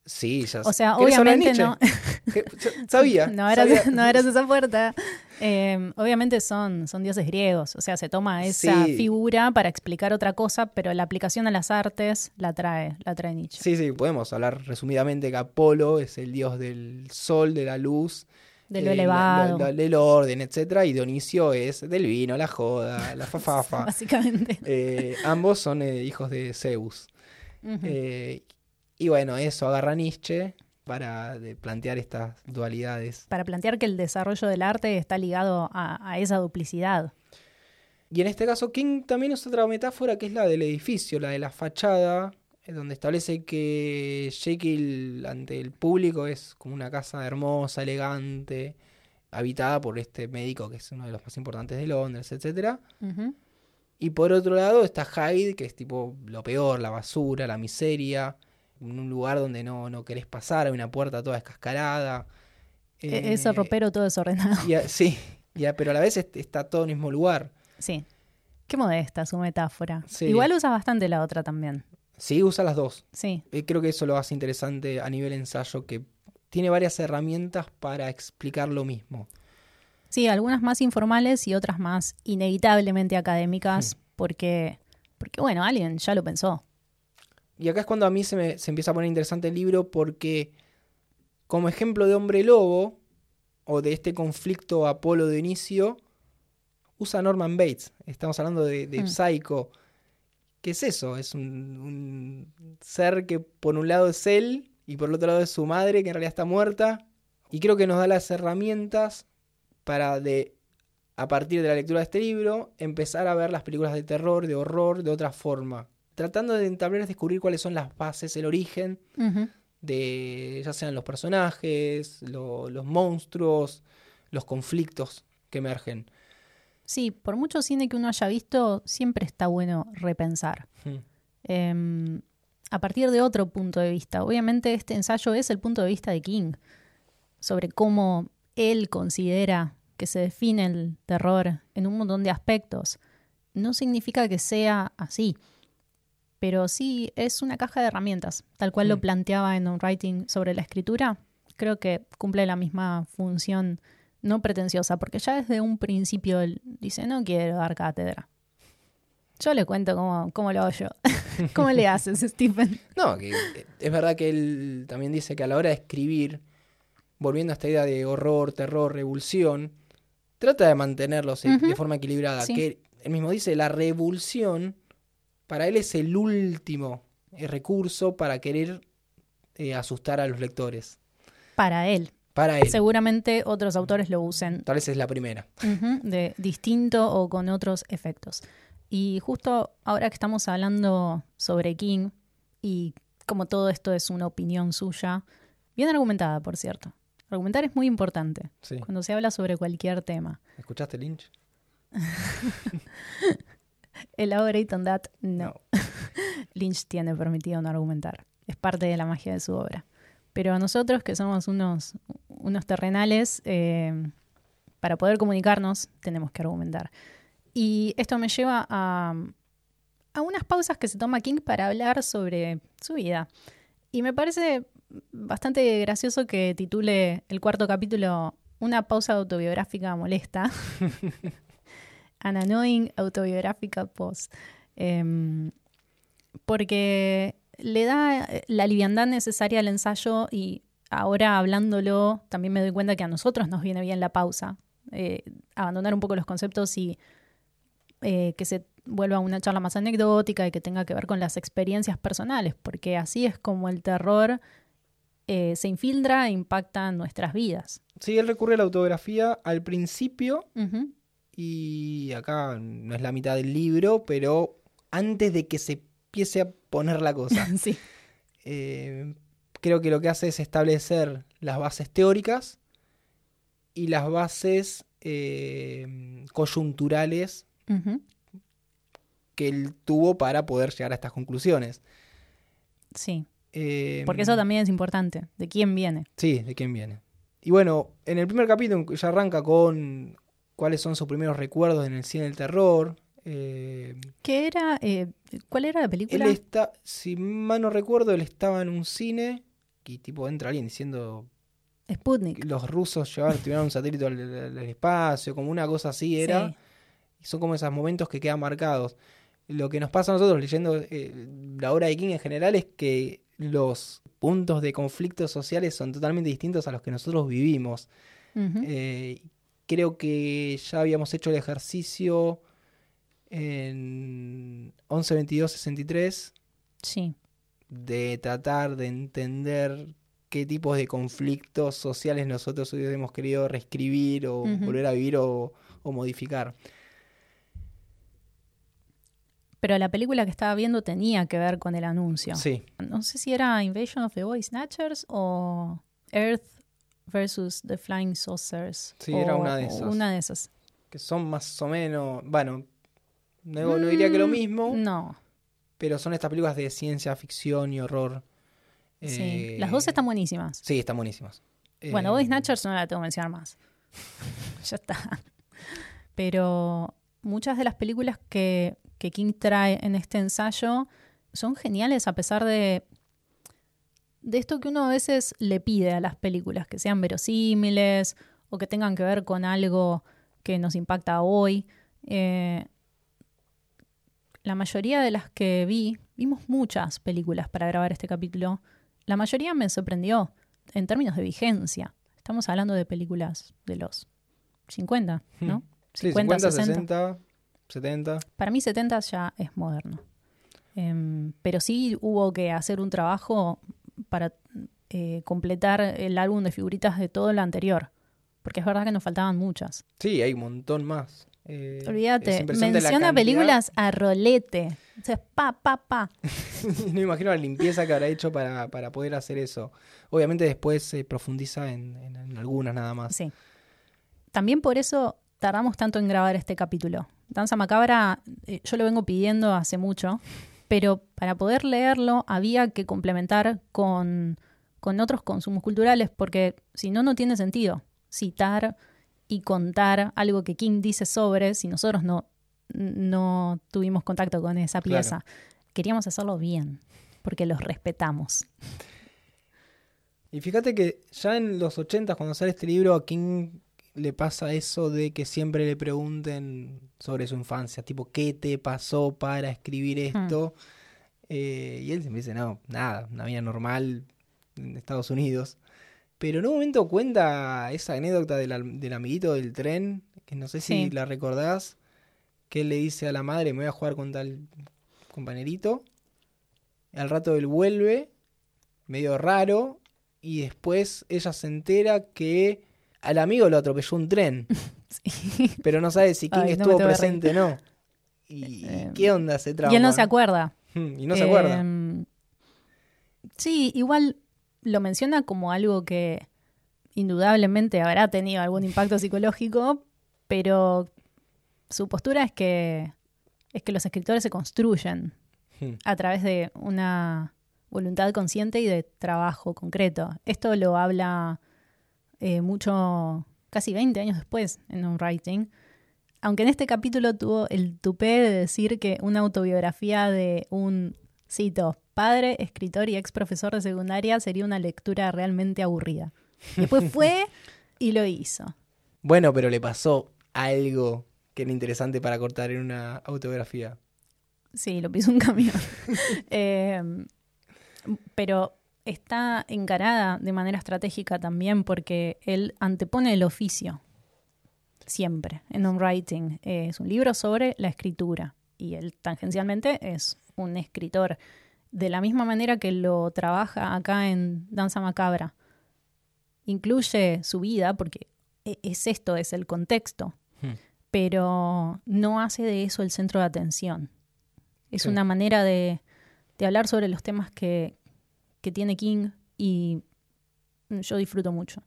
Sí, ya O sea, ¿Querés hablar de obviamente no. [laughs] Sabía. [laughs] No abras, sabía. [laughs] no abras esa puerta. Eh, obviamente son, son dioses griegos, o sea, se toma esa Sí. figura para explicar otra cosa, pero la aplicación a las artes la trae, la trae Nietzsche. Sí, sí, podemos hablar resumidamente que Apolo es el dios del sol, de la luz, De lo eh, elevado, la- la- del orden, etcétera, y Dionisio es del vino, la joda, la fafafa. [laughs] básicamente. Eh, ambos son eh, hijos de Zeus. Y bueno, eso agarra Nietzsche para de plantear estas dualidades. para plantear que el desarrollo del arte está ligado a, a esa duplicidad. Y en este caso, King también usa otra metáfora que es la del edificio, la de la fachada, donde establece que Jekyll ante el público es como una casa hermosa, elegante, habitada por este médico que es uno de los más importantes de Londres, etcétera. Ujú. Y por otro lado está Hyde, que es tipo lo peor, la basura, la miseria, en un lugar donde no, no querés pasar, hay una puerta toda escascarada. E- Ese Eh, ropero todo desordenado. y a- sí, y a- pero a la vez est- está todo en el mismo lugar. Sí. Qué modesta su metáfora. Sí. Igual usa bastante la otra también. Sí, usa las dos. Sí. Eh, Creo que eso lo hace interesante a nivel ensayo, que tiene varias herramientas para explicar lo mismo. Sí, algunas más informales y otras más inevitablemente académicas, porque, porque, bueno, alguien ya lo pensó. Y acá es cuando a mí se me se empieza a poner interesante el libro porque como ejemplo de hombre lobo o de este conflicto Apolo de inicio, usa Norman Bates. Estamos hablando de, de Mm. Psycho. ¿Qué es eso? Es un, un ser que por un lado es él y por el otro lado es su madre que en realidad está muerta. Y creo que nos da las herramientas para de a partir de la lectura de este libro empezar a ver las películas de terror, de horror de otra forma tratando de entablar descubrir cuáles son las bases, el origen de ya sean los personajes, lo- los monstruos, los conflictos que emergen. Sí, por mucho cine que uno haya visto, siempre está bueno repensar. Hmm. Em, a partir de otro punto de vista. Obviamente este ensayo es el punto de vista de King, sobre cómo él considera que se define el terror en un montón de aspectos. No significa que sea así, pero sí es una caja de herramientas, tal cual lo Mm. planteaba en un writing sobre la escritura. Creo que cumple la misma función no pretenciosa, porque ya desde un principio él dice, no quiero dar cátedra. Yo le cuento cómo, cómo lo hago yo. [laughs] ¿Cómo le haces, Stephen? No, que es verdad que él también dice que a la hora de escribir, volviendo a esta idea de horror, terror, revulsión, trata de mantenerlos de forma equilibrada. Sí. Que él mismo dice, la revulsión para él es el último eh, recurso para querer eh, asustar a los lectores. Para él. Para él. Seguramente otros autores lo usen Tal vez es la primera. de distinto o con otros efectos. Y justo ahora que estamos hablando sobre King y como todo esto es una opinión suya, bien argumentada, por cierto. Argumentar es muy importante Sí. cuando se habla sobre cualquier tema. ¿Escuchaste Lynch? [laughs] Elaborate on that, no. [laughs] Lynch tiene permitido no argumentar. Es parte de la magia de su obra. Pero nosotros, que somos unos, unos terrenales, eh, para poder comunicarnos, tenemos que argumentar. Y esto me lleva a, a unas pausas que se toma King para hablar sobre su vida. Y me parece bastante gracioso que titule el cuarto capítulo Una pausa autobiográfica molesta. [laughs] An annoying autobiográfica pause. Em, porque le da eh, la liviandad necesaria al ensayo y ahora hablándolo también me doy cuenta que a nosotros nos viene bien la pausa. Eh, abandonar un poco los conceptos y eh, que se vuelva una charla más anecdótica y que tenga que ver con las experiencias personales, porque así es como el terror eh, se infiltra e impacta en nuestras vidas. Sí, él recurre a la autografía al principio y acá no es la mitad del libro, pero antes de que se empiece a poner la cosa. [laughs] sí. Eh, creo que lo que hace es establecer las bases teóricas y las bases eh, coyunturales que él tuvo para poder llegar a estas conclusiones. Sí, Eh, porque eso también es importante, de quién viene. Sí, de quién viene. Y bueno, en el primer capítulo ya arranca con cuáles son sus primeros recuerdos en el cine del terror. Eh, ¿Qué era? eh, ¿Cuál era la él película? está, si mal no recuerdo, él estaba en un cine y tipo entra alguien diciendo Sputnik. que los rusos llevaron, tiraron un satélite al, espacio, como una cosa así era. Sí. Y son como esos momentos que quedan marcados. Lo que nos pasa a nosotros leyendo eh, la obra de King en general es que los puntos de conflictos sociales son totalmente distintos a los que nosotros vivimos. Eh, creo que ya habíamos hecho el ejercicio en 11, 22, 63 Sí, de tratar de entender qué tipos de conflictos sociales nosotros hubiésemos querido reescribir o volver a vivir o, o modificar. pero la película que estaba viendo tenía que ver con el anuncio. Sí, No sé si era Invasion of the Body Snatchers o Earth versus the Flying Saucers. Sí, o- era una de esas. Una de esas. que son más o menos, bueno, no, no diría que lo Mm, mismo, No, pero son estas películas de ciencia ficción y horror. sí. Eh, Las dos están buenísimas. Sí, están buenísimas. Bueno, Eh, Body Snatchers no la tengo que mencionar más. [laughs] ya está. Pero muchas de las películas que, que King trae en este ensayo son geniales a pesar de, de esto que uno a veces le pide a las películas, que sean verosímiles o que tengan que ver con algo que nos impacta hoy. Eh, la mayoría de las que vi, vimos muchas películas para grabar este capítulo, la mayoría me sorprendió en términos de vigencia. Estamos hablando de películas de los 50, ¿no? Hmm. Sí, 50, 60. 60, 70. Para mí 70 ya es moderno. Em, pero sí hubo que hacer un trabajo para eh, completar el álbum de figuritas de todo lo anterior. Porque es verdad que nos faltaban muchas. Sí, hay un montón más. Eh, Olvídate, menciona películas a rolete. O sea, pa, pa, pa. [laughs] no me imagino la limpieza que habrá hecho para, para poder hacer eso. Obviamente después se profundiza en, en- en algunas nada más. Sí. También por eso tardamos tanto en grabar este capítulo. Danza Macabra, eh, yo lo vengo pidiendo hace mucho, pero para poder leerlo había que complementar con, con otros consumos culturales, porque si no, no tiene sentido citar y contar algo que King dice sobre si nosotros no, no tuvimos contacto con esa Claro. pieza. Queríamos hacerlo bien, porque los respetamos. Y fíjate que ya en los 80 cuando sale este libro a King le pasa eso de que siempre le pregunten sobre su infancia, tipo, ¿qué te pasó para escribir esto? Eh, y él siempre dice, no, nada, una vida normal en Estados Unidos. Pero en un momento cuenta esa anécdota del, del amiguito del tren, que no sé si Sí. la recordás, que él le dice a la madre, me voy a jugar con tal compañerito. Al rato él vuelve, medio raro, y después ella se entera que al amigo lo atropelló un tren, [laughs] Sí. pero no sabe si King Ay, no me estuvo presente o no. ¿Y Eh, qué onda ese trauma? Y él no se acuerda. [laughs] Y no se acuerda. Em, sí, igual lo menciona como algo que indudablemente habrá tenido algún impacto psicológico, pero su postura es que es que los escritores se construyen Hmm. a través de una voluntad consciente y de trabajo concreto. Esto lo habla eh, mucho, casi 20 años después en un writing. Aunque en este capítulo tuvo el tupé de decir que una autobiografía de un, cito, padre, escritor y ex profesor de secundaria sería una lectura realmente aburrida. Después fue y lo hizo. Bueno, pero le pasó algo que era interesante para cortar en una autobiografía. Sí, lo pisó un camión. [laughs] Eh, pero está encarada de manera estratégica también porque él antepone el oficio siempre en un writing. Eh, es un libro sobre la escritura y él tangencialmente es un escritor. De la misma manera que lo trabaja acá en Danza Macabra. Incluye su vida porque e- es esto, es el contexto, Hmm. pero no hace de eso el centro de atención. Es Sí. una manera de, de hablar sobre los temas que, que tiene King y yo disfruto mucho.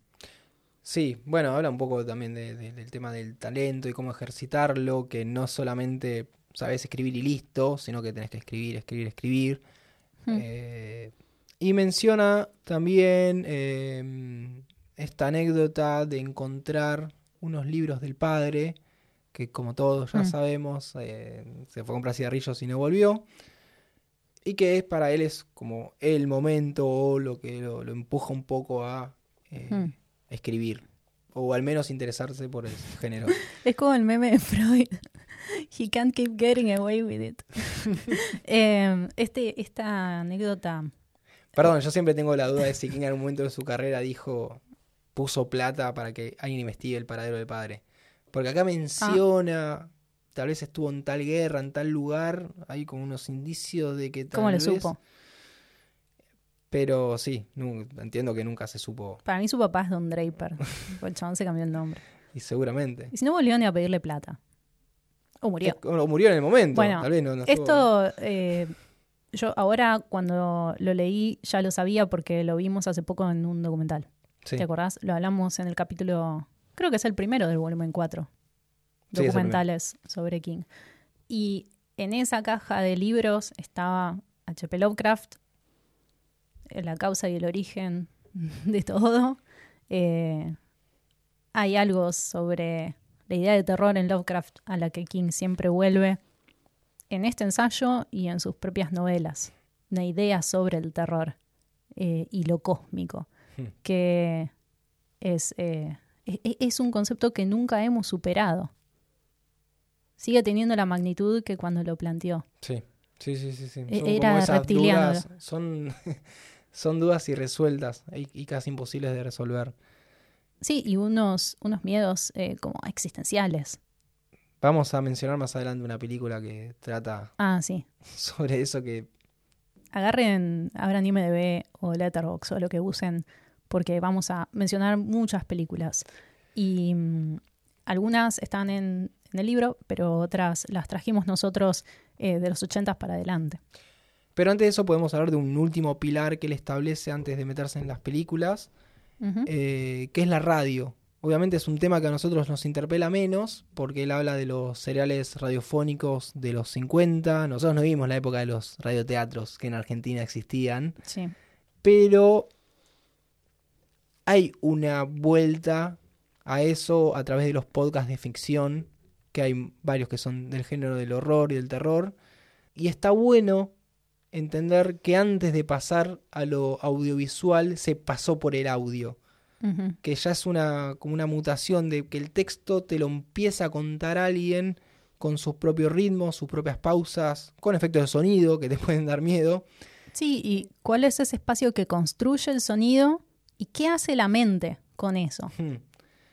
Sí, bueno, habla un poco también de- de- del tema del talento y cómo ejercitarlo, que no solamente sabes escribir y listo, sino que tenés que escribir, escribir, escribir. Mm. Eh, y menciona también eh, esta anécdota de encontrar unos libros del padre, que como todos ya Mm. sabemos, eh, se fue a comprar cigarrillos y no volvió. Y que es para él es como el momento o lo que lo, lo empuja un poco a Mm. escribir. O al menos interesarse por el género. [laughs] Es como el meme de Freud. He can't keep getting away with it. [laughs] Eh, este, esta anécdota. Perdón, yo siempre tengo la duda de si King en algún momento de su carrera dijo, puso plata para que alguien investigue el paradero del padre. Porque acá menciona, tal vez estuvo en tal guerra, en tal lugar, hay como unos indicios de que tal ¿Cómo le vez- supo? Pero sí, entiendo que nunca se supo, Para mí su papá es Don Draper. [laughs] el chabón se cambió el nombre. y seguramente. Y si no volvió ni a pedirle plata. O murió. O, murió en el momento, Bueno, tal vez no, Esto, eh, yo ahora cuando lo leí ya lo sabía porque lo vimos hace poco en un documental. Sí. ¿Te acordás? Lo hablamos en el capítulo, creo que es el primero del volumen 4. Sí, es el Documentales sobre King. Y en esa caja de libros estaba H.P. Lovecraft, eh, La causa y el origen [laughs] de todo. Eh, hay algo sobre la idea de terror en Lovecraft a la que King siempre vuelve en este ensayo y en sus propias novelas. Una idea sobre el terror eh, y lo cósmico, Hmm. que es, eh, e- e- es un concepto que nunca hemos superado. Sigue teniendo la magnitud que cuando lo planteó. Sí, sí, sí, sí. sí. E- Son era reptiliano. dudas, son, [laughs] son dudas irresueltas y, y casi imposibles de resolver. Sí, y unos, unos miedos eh, como existenciales. Vamos a mencionar más adelante una película que trata Ah, sí. [laughs] sobre eso que Agarren, abran IMDB o Letterboxd o lo que usen, porque vamos a mencionar muchas películas. Y mm, algunas están en, en el libro, pero otras las trajimos nosotros eh, de los 80 para adelante. Pero antes de eso podemos hablar de un último pilar que él establece antes de meterse en las películas, Ujú. eh, que es la radio. Obviamente es un tema que a nosotros nos interpela menos, porque él habla de los seriales radiofónicos de los 50. Nosotros no vimos la época de los radioteatros que en Argentina existían, Sí. pero hay una vuelta a eso a través de los podcasts de ficción, que hay varios que son del género del horror y del terror, y está bueno entender que antes de pasar a lo audiovisual se pasó por el audio, que ya es una como una mutación de que el texto te lo empieza a contar alguien con sus propios ritmos, sus propias pausas, con efectos de sonido que te [laughs] pueden dar miedo. Sí, y cuál es ese espacio que construye el sonido y qué hace la mente con eso. [laughs] Hmm.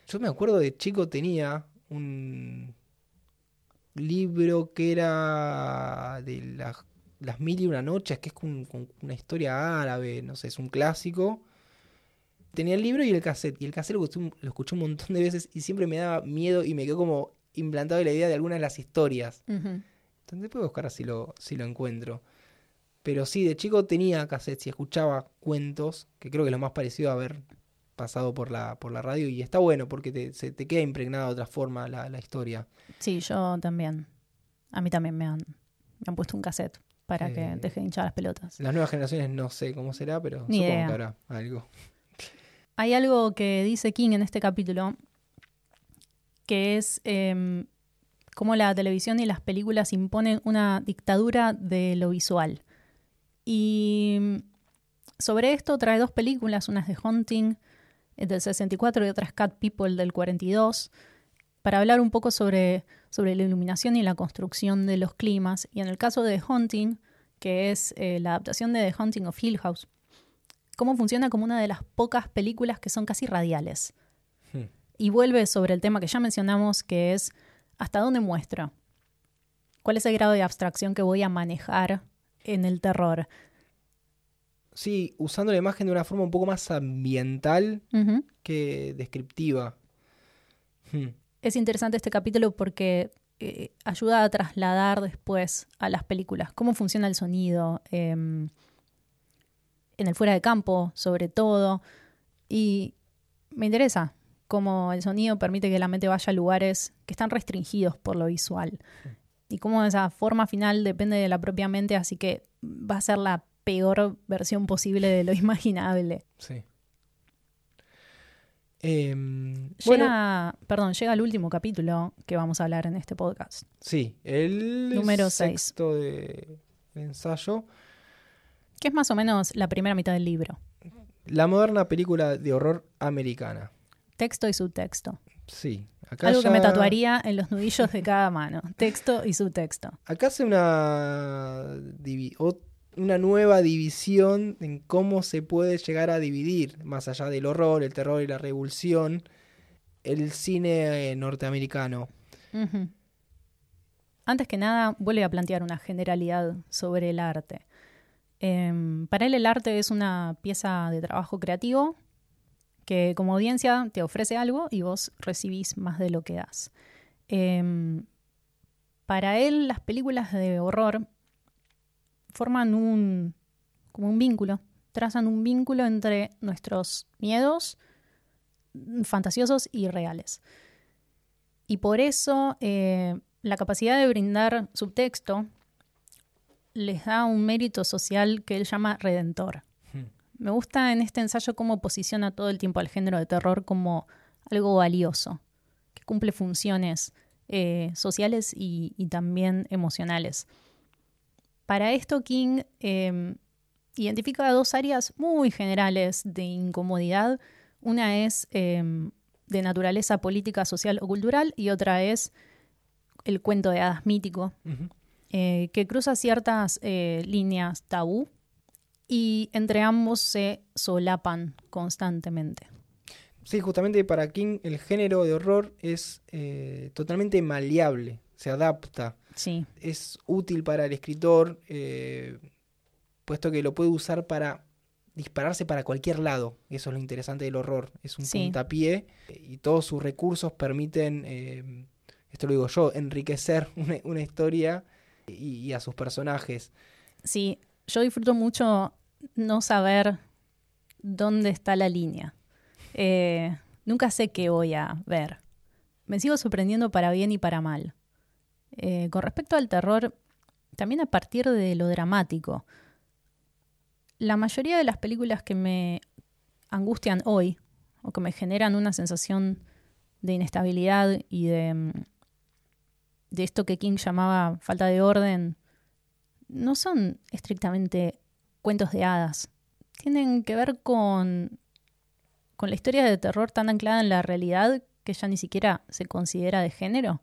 Yo me acuerdo de chico tenía un libro que era de las, las mil y una noches, que es con, con una historia árabe, no sé, es un clásico. Tenía el libro y el cassette, y el cassette lo escuché, un- lo escuché un montón de veces y siempre me daba miedo y me quedó como implantado la idea de algunas de las historias. Entonces puedo buscar si lo, si lo encuentro. Pero sí, de chico tenía cassettes y escuchaba cuentos, que creo que es lo más parecido a haber pasado por la, por la radio. Y está bueno porque te, se te queda impregnada de otra forma la, la historia. Sí, yo también. A mí también me han, me han puesto un cassette para que Eh, deje de hinchar las pelotas. Las nuevas generaciones no sé cómo será, pero Ni supongo idea. que habrá algo. Hay algo que dice King en este capítulo, que es em, cómo la televisión y las películas imponen una dictadura de lo visual. Y mm, sobre esto trae dos películas, una es The Haunting eh, del 64 y otra es Cat People del 42, para hablar un poco sobre, sobre la iluminación y la construcción de los climas. Y en el caso de The Haunting, que es eh, la adaptación de The Haunting of Hill House, cómo funciona como una de las pocas películas que son casi radiales. Hmm. Y vuelve sobre el tema que ya mencionamos, que es hasta dónde muestro. ¿Cuál es el grado de abstracción que voy a manejar en el terror? Sí, usando la imagen de una forma un poco más ambiental que descriptiva. Hmm. Es interesante este capítulo porque eh, ayuda a trasladar después a las películas cómo funciona el sonido, em, en el fuera de campo, sobre todo. Y me interesa cómo el sonido permite que la mente vaya a lugares que están restringidos por lo visual. Y cómo esa forma final depende de la propia mente, así que va a ser la peor versión posible de lo [laughs] imaginable. Sí. Em, llega, perdón, llega el último capítulo que vamos a hablar en este podcast. Sí, el número 6 de ensayo. Que es más o menos la primera mitad del libro. La moderna película de horror americana. Texto y subtexto. Sí. Algo que me tatuaría en los nudillos de cada mano. Texto y subtexto. Acá hace una, una nueva división en cómo se puede llegar a dividir, más allá del horror, el terror y la revulsión, el cine eh, norteamericano. Antes que nada, vuelve a plantear una generalidad sobre el arte. Em, para él el arte es una pieza de trabajo creativo que como audiencia te ofrece algo y vos recibís más de lo que das. Em, para él las películas de horror forman un, como un vínculo, trazan un vínculo entre nuestros miedos fantasiosos y reales. Y por eso eh, la capacidad de brindar subtexto les da un mérito social que él llama redentor. Hmm. Me gusta en este ensayo cómo posiciona todo el tiempo al género de terror como algo valioso, que cumple funciones eh, sociales y, también emocionales. Para esto, King em, identifica dos áreas muy generales de incomodidad. Una es em, de naturaleza política, social o cultural y otra es el cuento de hadas mítico, eh, que cruza ciertas eh, líneas tabú y entre ambos se solapan constantemente. Sí, justamente para King el género de horror es eh, totalmente maleable, se adapta. Sí. Es útil para el escritor, puesto que lo puede usar para dispararse para cualquier lado. Eso es lo interesante del horror. Es un puntapié y todos sus recursos permiten esto lo digo yo, enriquecer [laughs] una, historia y, a sus personajes. Sí, yo disfruto mucho no saber dónde está la línea. Eh, nunca sé qué voy a ver. Me sigo sorprendiendo para bien y para mal. Eh, con respecto al terror, también a partir de lo dramático. La mayoría de las películas que me angustian hoy, o que me generan una sensación de inestabilidad y de mm, de esto que King llamaba falta de orden, no son estrictamente cuentos de hadas. Tienen que ver con, con la historia de terror tan anclada en la realidad que ya ni siquiera se considera de género.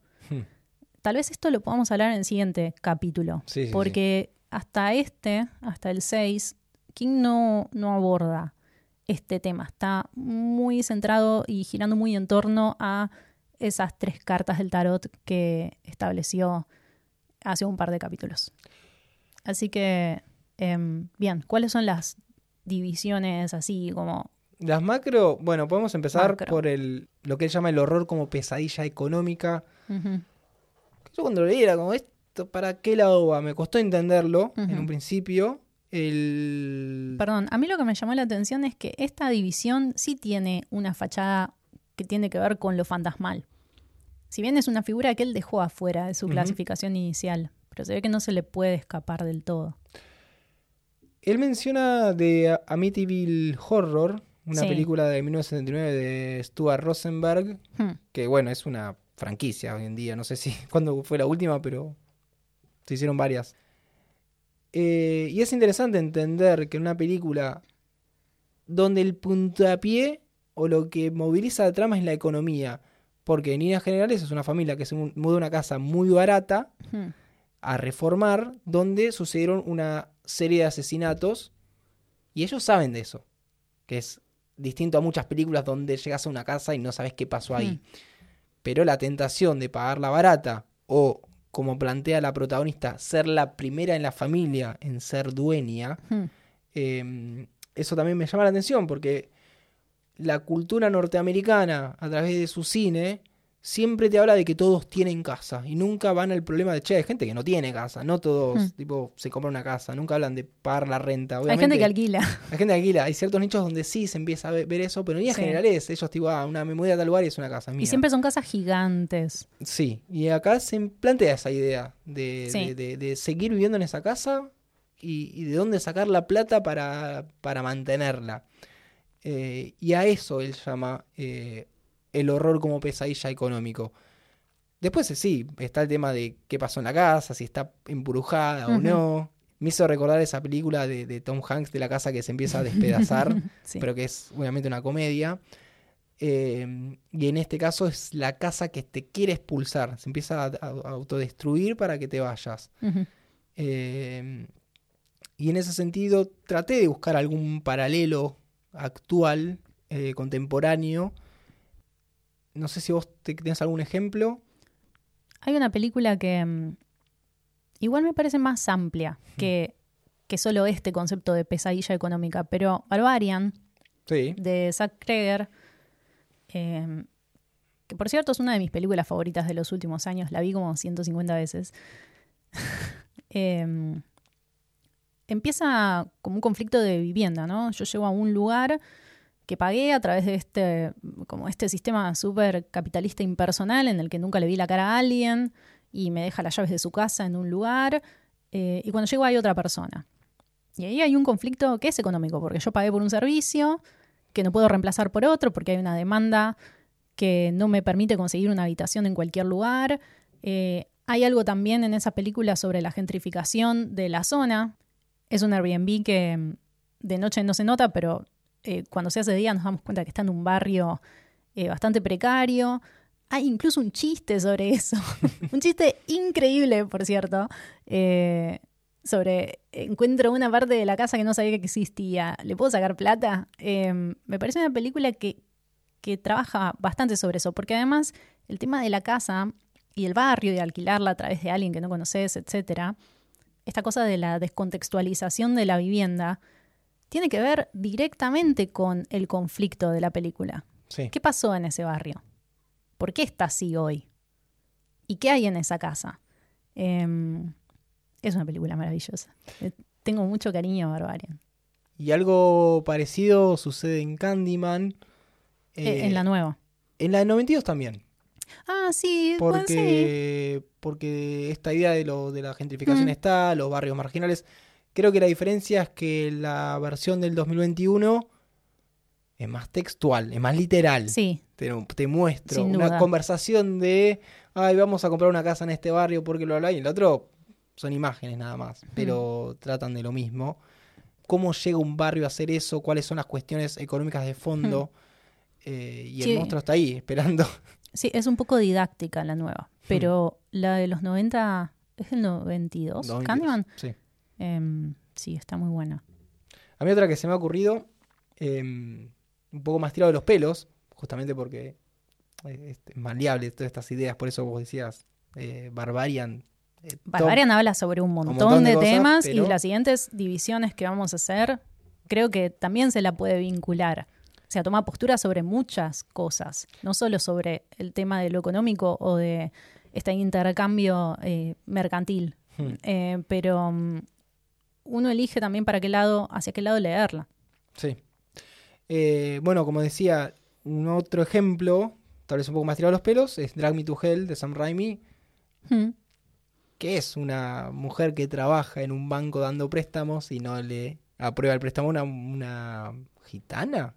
Tal vez esto lo podamos hablar en el siguiente capítulo. porque hasta este, hasta el 6, King no, no aborda este tema. Está muy centrado y girando muy en torno a esas tres cartas del tarot que estableció hace un par de capítulos. Así que, em, bien, ¿cuáles son las divisiones así como... Las macro, bueno, podemos empezar por el, lo que él llama el horror como pesadilla económica. Yo cuando lo leí era como, ¿esto para qué lado va? Me costó entenderlo en un principio. El... Perdón, a mí lo que me llamó la atención es que esta división sí tiene una fachada que tiene que ver con lo fantasmal. Si bien es una figura que él dejó afuera de su clasificación inicial, pero se ve que no se le puede escapar del todo. Él menciona de Amityville Horror, una película de 1979 de Stuart Rosenberg, hmm. que bueno, es una franquicia hoy en día, no sé si [laughs] cuándo fue la última, pero se hicieron varias. Eh, y es interesante entender que en una película donde el puntapié o lo que moviliza la trama es la economía, porque en líneas generales es una familia que se muda a una casa muy barata a reformar, donde sucedieron una serie de asesinatos y ellos saben de eso, que es distinto a muchas películas donde llegas a una casa y no sabes qué pasó ahí. Pero la tentación de pagar la barata o, como plantea la protagonista, ser la primera en la familia en ser dueña, em, eso también me llama la atención porque la cultura norteamericana a través de su cine siempre te habla de que todos tienen casa y nunca van al problema de, che, hay gente que no tiene casa, no todos, Hmm. tipo, se compran una casa, nunca hablan de pagar la renta. Hay gente que alquila. Hay gente que alquila, hay ciertos nichos donde sí se empieza a ver, eso, pero en líneas Sí. generales ellos tipo, ah, una, me mudé a tal lugar y es una casa mía. Y siempre son casas gigantes. Sí, y acá se plantea esa idea de, Sí. de- de- de seguir viviendo en esa casa y, y de dónde sacar la plata para, para mantenerla. Eh, y a eso él llama eh, el horror como pesadilla económico. Después eh, sí, está el tema de qué pasó en la casa, si está embrujada o no. Me hizo recordar esa película de, de Tom Hanks de la casa que se empieza a [laughs] despedazar [laughs] Sí. pero que es obviamente una comedia. Eh, y en este caso es la casa que te quiere expulsar, se empieza a, a- a autodestruir para que te vayas. Eh, y en ese sentido traté de buscar algún paralelo actual, eh, contemporáneo. No sé si vos te, tenés algún ejemplo. Hay una película que mm, igual me parece más amplia que, que solo este concepto de pesadilla económica, pero Barbarian, Sí. de Zack Kreger, eh, que por cierto es una de mis películas favoritas de los últimos años, la vi como 150 veces, [laughs] eh, empieza como un conflicto de vivienda, ¿no? Yo llego a un lugar que pagué a través de este, como este sistema súper capitalista impersonal en el que nunca le vi la cara a alguien y me deja las llaves de su casa en un lugar eh, y cuando llego hay otra persona. Y ahí hay un conflicto que es económico, porque yo pagué por un servicio que no puedo reemplazar por otro, porque hay una demanda que no me permite conseguir una habitación en cualquier lugar. Eh, hay algo también en esa película sobre la gentrificación de la zona. Es un Airbnb que mm, de noche no se nota, pero eh, cuando se hace día nos damos cuenta que está en un barrio eh, bastante precario. Hay incluso un chiste sobre eso. [laughs] un chiste increíble, por cierto. eh, sobre encuentro una parte de la casa que no sabía que existía. ¿Le puedo sacar plata? Eh, me parece una película que, que trabaja bastante sobre eso, porque además el tema de la casa y el barrio y alquilarla a través de alguien que no conoces, etcétera, esta cosa de la descontextualización de la vivienda tiene que ver directamente con el conflicto de la película. Sí. ¿Qué pasó en ese barrio? ¿Por qué está así hoy? ¿Y qué hay en esa casa? Em, es una película maravillosa. Eh, Tengo mucho cariño a Barbarian. Y algo parecido sucede en Candyman. Eh, eh, en la nueva. en la de 92 también. Ah, sí, bueno, sí. porque, porque esta idea de, lo, de la gentrificación Mm. está, los barrios marginales. Creo que la diferencia es que la versión del 2021 es más textual, es más literal. Sí, Te, te muestro Sin una duda. conversación de, ay, vamos a comprar una casa en este barrio porque lo habla y el otro son imágenes nada más, pero tratan de lo mismo. ¿Cómo llega un barrio a hacer eso? ¿Cuáles son las cuestiones económicas de fondo? Eh, y Sí. el monstruo está ahí, [laughs] esperando. sí, es un poco didáctica la nueva. Pero la de los 90 es del 92. 92, Candyman. Sí. Em, sí, está muy buena. A mí otra que se me ha ocurrido, eh, un poco más tirado de los pelos, justamente porque eh, es maleable todas estas ideas, por eso vos decías eh, Barbarian. eh, Barbarian habla sobre un montón, montón de de, cosas, temas pero- y las siguientes divisiones que vamos a hacer creo que también se la puede vincular. O sea, toma postura sobre muchas cosas, no solo sobre el tema de lo económico o de este intercambio eh, mercantil, Hmm. Pero mm, uno elige también para qué lado, hacia qué lado leerla. Sí. Eh, bueno, como decía, un otro ejemplo, tal vez un poco más tirado de los pelos, es Drag Me to Hell de Sam Raimi, Hmm. que es una mujer que trabaja en un banco dando préstamos y no le aprueba el préstamo una, una gitana.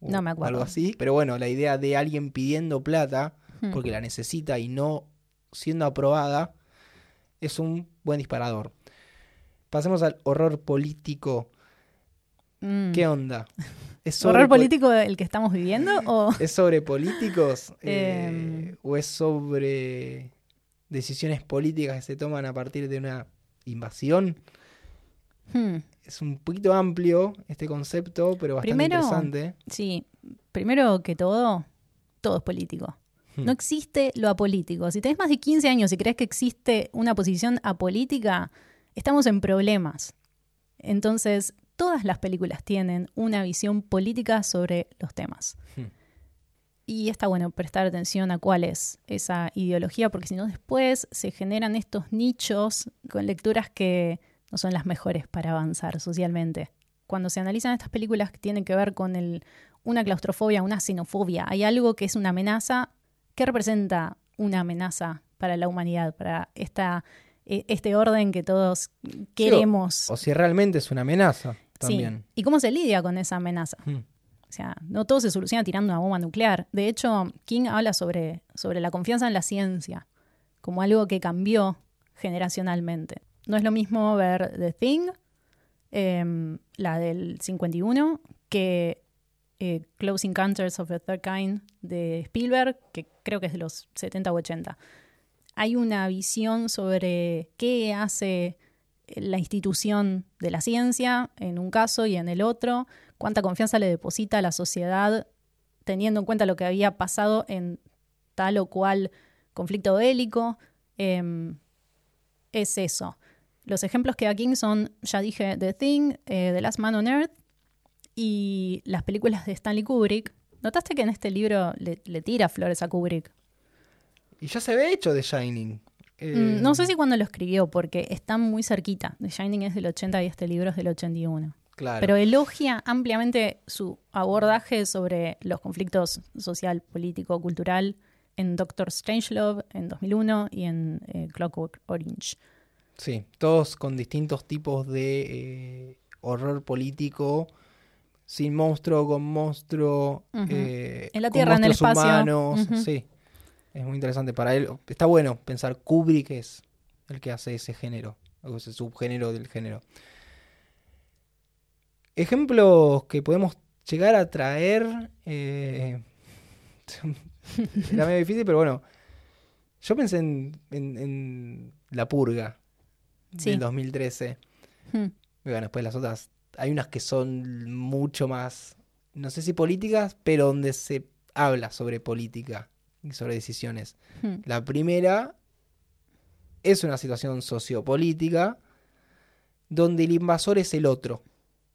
o No me acuerdo. Algo así. Pero bueno, la idea de alguien pidiendo plata Hmm. porque la necesita y no siendo aprobada es un buen disparador. Pasemos al horror político. Mm. ¿Qué onda? [laughs] ¿Es ¿Horror pol- político el que estamos viviendo o...? [laughs] ¿Es sobre políticos? [laughs] Em. eh, ¿O es sobre decisiones políticas que se toman a partir de una invasión? Hmm. Es un poquito amplio este concepto, pero bastante Primero- interesante. Sí, primero que todo, todo es político. Hmm. No existe lo apolítico. Si tenés más de 15 años y crees que existe una posición apolítica, estamos en problemas. Entonces, todas las películas tienen una visión política sobre los temas. Hmm. Y está bueno prestar atención a cuál es esa ideología, porque si no después se generan estos nichos con lecturas que no son las mejores para avanzar socialmente. Cuando se analizan estas películas que tienen que ver con el, una claustrofobia, una xenofobia, hay algo que es una amenaza. ¿Qué representa una amenaza para la humanidad, para esta, este orden que todos queremos? o, si realmente es una amenaza también. ¿Y cómo se lidia con esa amenaza? Mm. O sea, no todo se soluciona tirando una bomba nuclear. De hecho, King habla sobre, sobre la confianza en la ciencia como algo que cambió generacionalmente. No es lo mismo ver The Thing, em, la del 51, que eh, Close Encounters of the Third Kind de Spielberg, que creo que es de los 70 u 80. Hay una visión sobre qué hace la institución de la ciencia en un caso y en el otro, cuánta confianza le deposita a la sociedad teniendo en cuenta lo que había pasado en tal o cual conflicto bélico. Em, es eso. Los ejemplos que da King son, ya dije, The Thing, eh, The Last Man on Earth y las películas de Stanley Kubrick. ¿Notaste que en este libro le, tira flores a Kubrick? Y ya se ve hecho The Shining. Mm, no sé si cuando lo escribió, porque están muy cerquita. The Shining es del 80 y este libro es del 81. Pero elogia ampliamente su abordaje sobre los conflictos social, político, cultural en Doctor Strangelove en 2001 y en eh, Clockwork Orange. Sí, todos con distintos tipos de eh, horror político, sin monstruo, con monstruo, eh, en la Tierra, en el espacio. Humanos. Sí, es muy interesante para él. Está bueno pensar Kubrick es el que hace ese género, o ese subgénero del género. Ejemplos que podemos llegar a traer. Eh, [laughs] era medio difícil, pero bueno. Yo pensé en, La Purga del 2013. Hmm. bueno, después las otras. Hay unas que son mucho más. No sé si políticas, pero donde se habla sobre política sobre decisiones. Hmm. La primera es una situación sociopolítica donde el invasor es el otro.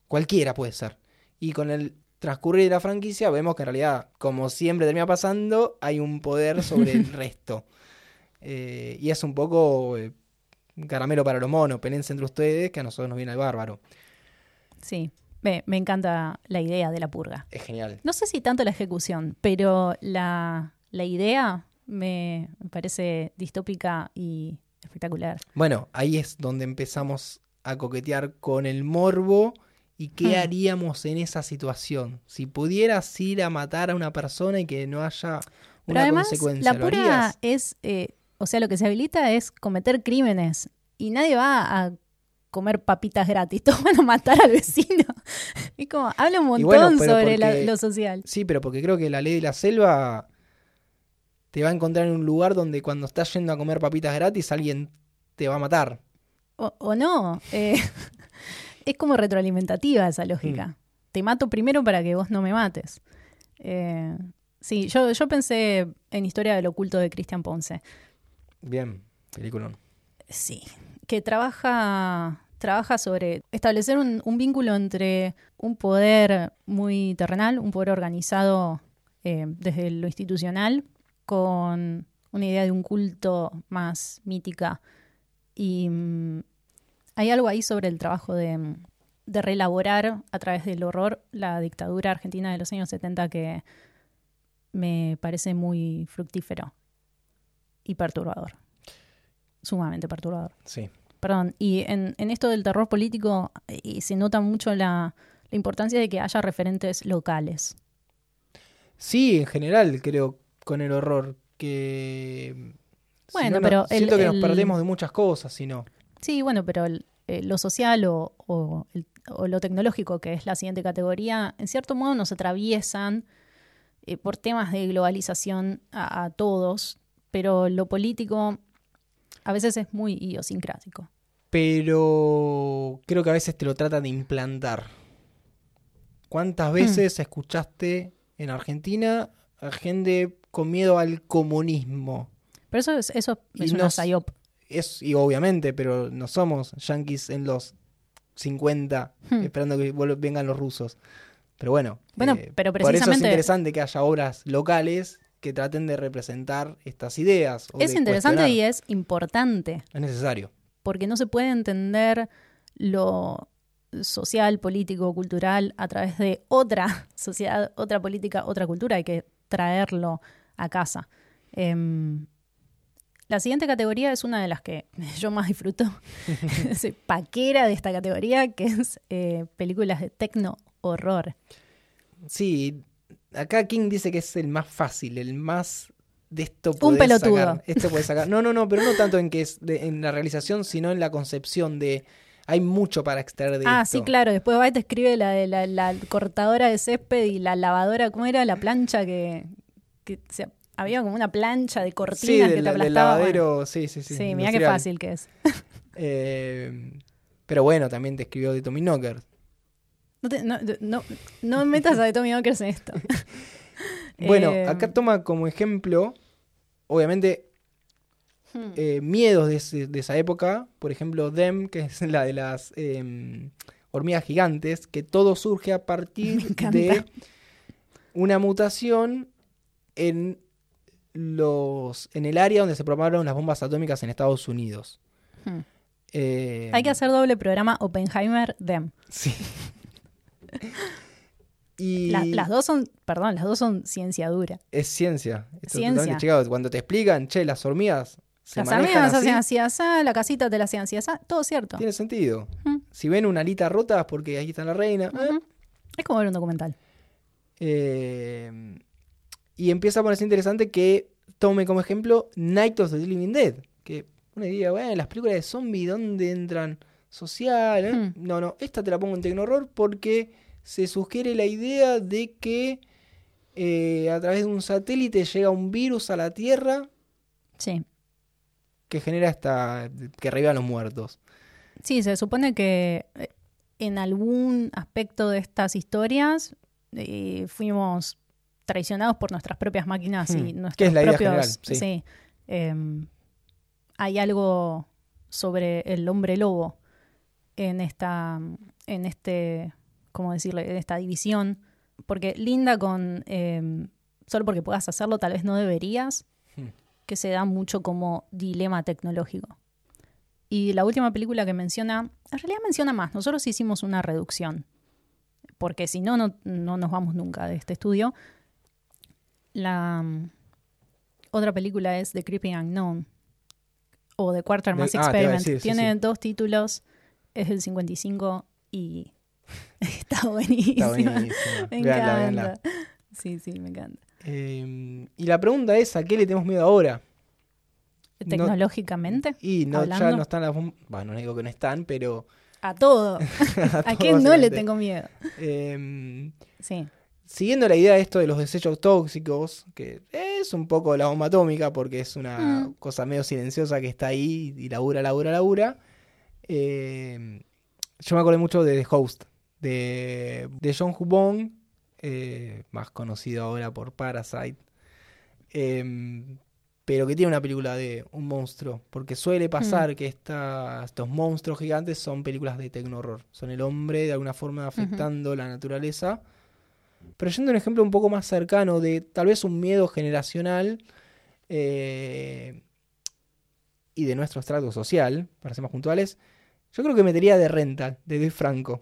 Cualquiera puede ser. Y con el transcurrir de la franquicia vemos que en realidad, como siempre termina pasando, hay un poder sobre el [laughs] resto. Eh, y es un poco eh, caramelo para los monos, pelense entre ustedes, que a nosotros nos viene el bárbaro. Sí, me, me, encanta la idea de la purga. Es genial. No sé si tanto la ejecución, pero la, la idea me parece distópica y espectacular. Bueno, ahí es donde empezamos a coquetear con el morbo ¿Y qué haríamos en esa situación? Si pudieras ir a matar a una persona y que no haya una además, consecuencia, la pura es, eh, o sea, lo que se habilita es cometer crímenes y nadie va a comer papitas gratis, [laughs] todos van a matar al vecino. [laughs] Y como, habla un montón sobre lo social. Sí, pero porque creo que la ley de la selva te va a encontrar en un lugar donde cuando estás yendo a comer papitas gratis alguien te va a matar. O, o no. Eh, [laughs] es como retroalimentativa esa lógica. Mm. Te mato primero para que vos no me mates. Eh, sí, yo, yo pensé en Historia del Oculto de Cristian Ponce. Bien, película. Sí, que trabaja, trabaja sobre establecer un, vínculo entre un poder muy terrenal, un poder organizado eh, desde lo institucional, con una idea de un culto más mítica y mm, hay algo ahí sobre el trabajo de, de reelaborar a través del horror la dictadura argentina de los años 70 que me parece muy fructífero y perturbador. Sumamente perturbador. Sí. Perdón, y en, en esto del terror político y se nota mucho la, la importancia de que haya referentes locales. Sí, en general creo con el horror que... Bueno, pero... siento que nos perdemos de muchas cosas, si no. Sí, bueno, pero eh, lo social o, lo tecnológico, que es la siguiente categoría, en cierto modo nos atraviesan eh, por temas de globalización a, todos, pero lo político a veces es muy idiosincrático. Pero creo que a veces te lo tratan de implantar. ¿Cuántas veces hmm. escuchaste en Argentina a gente con miedo al comunismo? Pero eso es, eso es una psyop es, y obviamente, pero no somos yanquis en los 50 hmm. esperando que vengan los rusos. Pero bueno, Bueno, eh, pero por eso es precisamente- interesante que haya obras locales que traten de representar estas ideas. o Es de interesante y es importante, es necesario. porque no se puede entender lo social, político, cultural a través de otra [laughs] sociedad, otra política, otra cultura. Hay que traerlo a casa. Em, la siguiente categoría es una de las que [laughs] yo más disfruto. [laughs] Soy paquera de esta categoría, que es eh, películas de tecno horror. Sí, acá King dice que es el más fácil, el más de esto Un pelotudo. sacar, Esto puede sacar. No, no, no, pero no tanto en que es de- en la realización, sino en la concepción de hay mucho para extraer de Ah, esto. sí, claro. Después va y te escribe la, la cortadora de césped y la lavadora. ¿Cómo era la plancha que, que se- había como una plancha de Sí, cortinas que del, te del aplastaba? Bueno, lavadero, sí, sí, sí. sí, mira qué fácil que es. [laughs] Eh, pero bueno, también te escribió de Tommy Knocker. No, te- no, no, no metas a de Tommy Knockers en esto. [laughs] Bueno, Eh, acá toma como ejemplo, obviamente, hmm. eh, miedos de, ese- de esa época. Por ejemplo, Them, que es la de las eh, hormigas gigantes, que todo surge a partir [laughs] de una mutación en los en el área donde se propagaron las bombas atómicas en Estados Unidos. Hmm. Eh, Hay que hacer doble programa Oppenheimer Dem. Sí. [laughs] Y La- las dos son, perdón, las dos son ciencia dura. es ciencia. Esto Ciencia. Cuando te explican, che, las hormigas se Las hormigas hacían así, así, la casita te la hacían así, así, todo cierto. tiene sentido. Mm. Si ven una alita rota es porque ahí está la reina. eh. Es como ver un documental. Eh, y empieza a ponerse interesante que tome como ejemplo Night of the Living Dead. Que uno diría, bueno, las películas de zombies, ¿dónde entran? Social. eh? Hmm. No, no, esta te la pongo en Tecnorror porque se sugiere la idea de que eh, a través de un satélite llega un virus a la Tierra Sí. que genera esta. que reviva a los muertos. Sí, se supone que eh, en algún aspecto de estas historias eh, fuimos traicionados por nuestras propias máquinas y Hmm, nuestros que es la idea propios. general, sí. Em, hay algo sobre el hombre lobo en esta, en este, ¿cómo decirle? En esta división, porque linda con em, solo porque puedas hacerlo, tal vez no deberías, Hmm. que se da mucho como dilema tecnológico. Y la última película que menciona, en realidad menciona más, nosotros hicimos una reducción, porque si no, no, no nos vamos nunca de este estudio. La mm, otra película es The Creeping Unknown, o The Quartermass De- ah, Experiment. decir, Tiene sí. dos títulos, es del 55 y [laughs] está buenísima. Está buenísima. Me encanta. Sí, sí, me encanta. Eh, y la pregunta es: ¿a qué le tenemos miedo ahora? No- Tecnológicamente, Y no, ya no están las. Bueno, no digo que no están, pero. a todo. [laughs] a ¿A qué no le tengo miedo? Eh, Sí. Siguiendo la idea de esto de los desechos tóxicos, que es un poco la bomba atómica, porque es una Mm. cosa medio silenciosa que está ahí y labura, labura, labura. eh, yo me acordé mucho de The Host, de, de John Hubong, eh, más conocido ahora por Parasite. eh, pero que tiene una película de un monstruo, porque suele pasar que esta- estos monstruos gigantes son películas de tecno-horror. Son el hombre de alguna forma afectando la naturaleza. Pero yendo a un ejemplo un poco más cercano de tal vez un miedo generacional eh, y de nuestro estrato social, para ser más puntuales, yo creo que metería de Rental, de Dave Franco.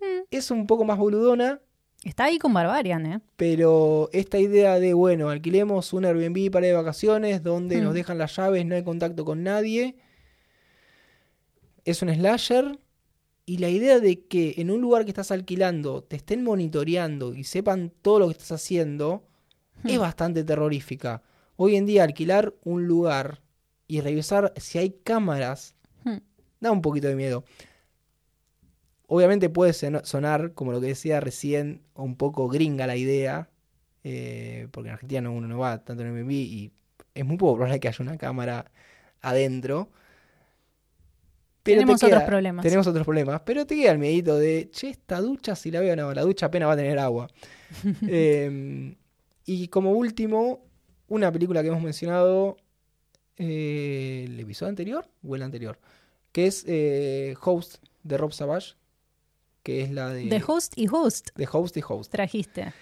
Mm. Es un poco más boludona, Está ahí con Barbarian, ¿eh? pero esta idea de, bueno, alquilemos un Airbnb para de vacaciones donde Mm. nos dejan las llaves, no hay contacto con nadie. Es un slasher. Y la idea de que en un lugar que estás alquilando te estén monitoreando y sepan todo lo que estás haciendo es Hmm. bastante terrorífica. Hoy en día alquilar un lugar y revisar si hay cámaras Hmm. da un poquito de miedo. Obviamente puede sonar, como lo que decía recién, un poco gringa la idea, eh, porque en Argentina no- uno no va tanto en Airbnb y es muy poco probable que haya una cámara adentro. Pero te Tenemos queda- otros problemas. Tenemos otros problemas, pero te queda el miedito de, che, esta ducha si la veo, no, la ducha apenas va a tener agua. [laughs] Eh, y como último, una película que hemos mencionado eh, el episodio anterior o el anterior, que es eh, Host de Rob Savage. que es la de... The Host y Host de Host y Host. trajiste.